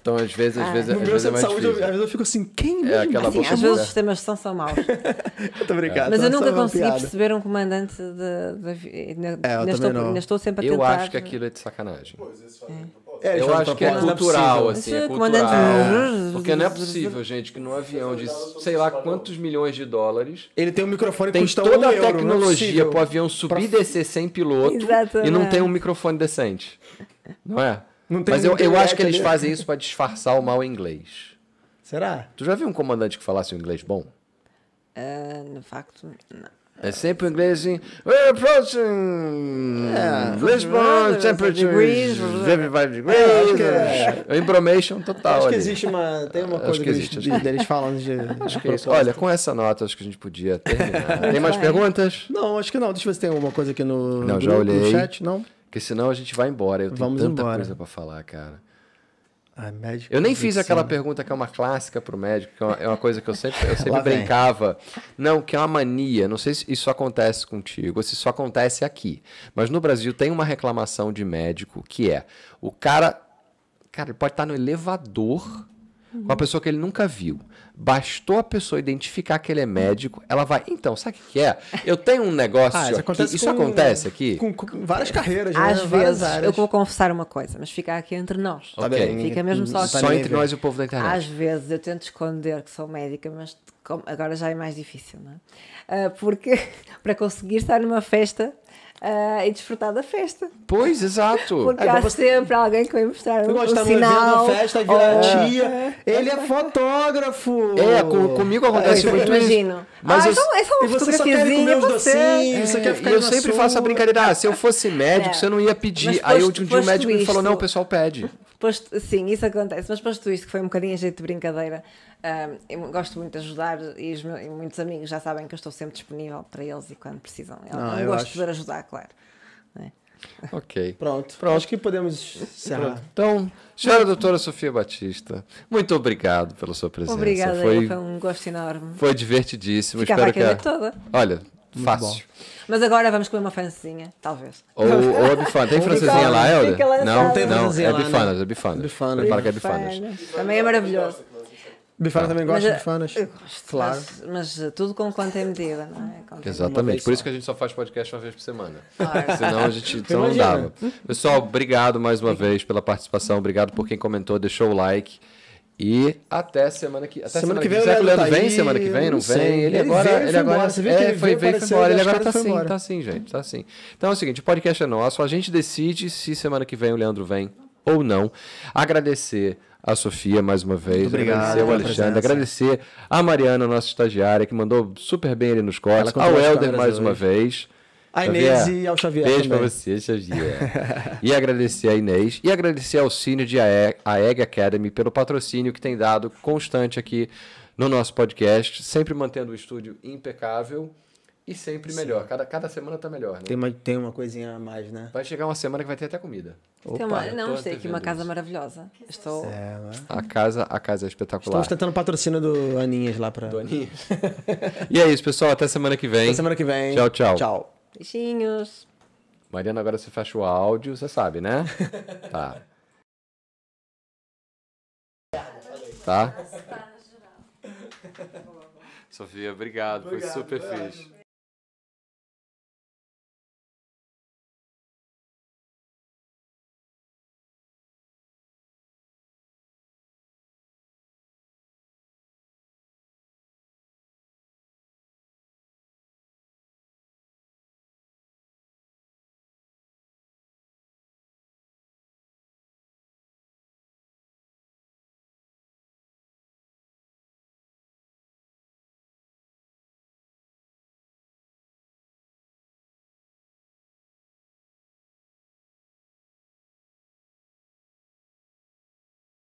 Então, às vezes, às Ah. vezes, às vezes é mais saúde, eu- às difícil. vezes eu fico assim, quem É mesmo? aquela Sim, boca às vezes os sistemas de são maus. Muito obrigado. Eu nunca uma consegui piada. perceber um comandante de. de, avi- ainda, É, eu também estou, não. ainda estou sempre a tentar. Eu acho que aquilo é de sacanagem. Pois, de propósito. É, Eu já acho que é cultural, assim, é cultural. comandante- Porque não é possível, gente, que num avião de sei lá quantos milhões de dólares Ele tem um microfone que tem custa toda um a é tecnologia possível. pro avião subir e descer sem piloto Exatamente. e não tem um microfone decente. Não é? Não tem Mas eu, eu acho que eles fazem isso pra disfarçar o mau inglês. Será? Tu já viu um comandante que falasse um inglês bom? Ah, no facto, não. É sempre o inglês assim. We're approaching Lisbon, temperature Degrees. 25 degrees. É, acho que é. É Embromation total. acho que ali. existe uma. Tem uma Acho coisa que que eles, existe, de- deles falando de. Acho que é isso. Olha, com essa nota, acho que a gente podia terminar. Tem mais perguntas? Não, acho que não. Deixa eu ver se tem alguma coisa aqui no, Não, já no olhei. chat. Não? Porque senão a gente vai embora. Eu tenho Vamos tanta embora. coisa pra falar, cara. Ah, médico. Eu nem fiz aquela pergunta que é uma clássica pro médico, que é uma, é uma coisa que eu sempre, eu sempre brincava. Não, que é uma mania. Não sei se isso acontece contigo ou se isso acontece aqui. Mas no Brasil tem uma reclamação de médico que é o cara. Cara, ele pode estar no elevador com uma pessoa que ele nunca viu. Bastou a pessoa identificar que ele é médico, ela vai. Então, sabe o que é? Eu tenho um negócio. Ah, isso aqui. acontece, Isso com- acontece aqui? Com, com várias carreiras, Às né? Várias vezes, áreas. eu vou confessar uma coisa, mas fica aqui entre nós. Tá Ok. bem, Fica mesmo só não aqui. tá Só entre nós e o povo da internet. Às vezes eu tento esconder que sou médica, mas agora já é mais difícil, não é? Ah, porque para conseguir estar numa festa ah, e desfrutar da festa. Pois, exato. Porque É, há vamos- sempre alguém que vai mostrar Eu um, um sinal. na festa, e virar ou- tia. Ele é fotógrafo. É, com- comigo acontece Eu muito isso. imagino. Mas ah, eu- então é só uma E você só quer fotografiazinha comer os pra você. docinhos, você quer É, ficar e eu sempre sua. faço a brincadeira, ah, se eu fosse médico, É. você não ia pedir. Mas Aí posto- um dia um posto médico me falou, não, o pessoal pede. Posto, sim, isso acontece, mas posto isto, que foi um bocadinho a jeito de brincadeira, eu gosto muito de ajudar e, os meus, e muitos amigos já sabem que eu estou sempre disponível para eles e quando precisam. Eu, Ah, eu gosto acho. de poder ajudar, claro. É. Ok. Pronto. Pronto. Acho que podemos encerrar. Então, senhora doutora Sofia Batista, muito obrigado pela sua presença. Obrigada, Foi, foi um gosto enorme. foi divertidíssimo. Ficava Espero que a noite toda. Olha, fácil. Mas agora vamos comer uma francesinha, talvez. Ou, ou a bifana. Tem francesinha lá, Helder? Não, Não tem não, francesinha é lá, né? bifanas, é bifanas. Bifana. Prepara que é bifanas. Bifanas. Também é maravilhoso. Bifana também gosta de bifanas? Eu gosto, Claro. mas, mas, uh, tudo com quanto é medida, não é? Com Exatamente, por isso que a gente só faz podcast uma vez por semana. Claro. Senão a gente então não dava. Pessoal, obrigado mais uma vez pela participação. Obrigado por quem comentou, deixou o like. E até semana que até Semana que vem Será que o Leandro tá vem aí? semana que vem? Não Não vem? Ele, Ele agora. veio ele agora. Você viu é, que ele foi, veio, veio e foi apareceu, embora. Ele agora tá assim, embora. tá assim, gente. Tá assim. Então é o seguinte: o podcast é nosso. A gente decide se semana que vem o Leandro vem ou não. Agradecer a Sofia mais uma vez. Obrigado agradecer ao Alexandre. Agradecer a Mariana, nossa estagiária, que mandou super bem ali nos cortes. Ao Helder mais uma vez. A Xavier, Inês e ao Xavier Beijo também. pra você, Xavier. e agradecer a Inês e agradecer ao Cine de AE a Egg Academy pelo patrocínio que tem dado constante aqui no nosso podcast, sempre mantendo o estúdio impecável e sempre melhor. Cada, cada semana tá melhor, né? Tem uma, tem uma coisinha a mais, né? Vai chegar uma semana que vai ter até comida. Tem uma, não, tem aqui uma casa isso. maravilhosa. Estou. É, né? A casa, a casa é espetacular. Estamos tentando patrocínio do Aninhas lá pra. Do Aninha. e é isso, pessoal. Até semana que vem. Até semana que vem. Tchau, tchau. Tchau. Beijinhos. Mariana, agora você fecha o áudio, você sabe, né? Tá. Tá? Sofia, obrigado. Foi super fixe.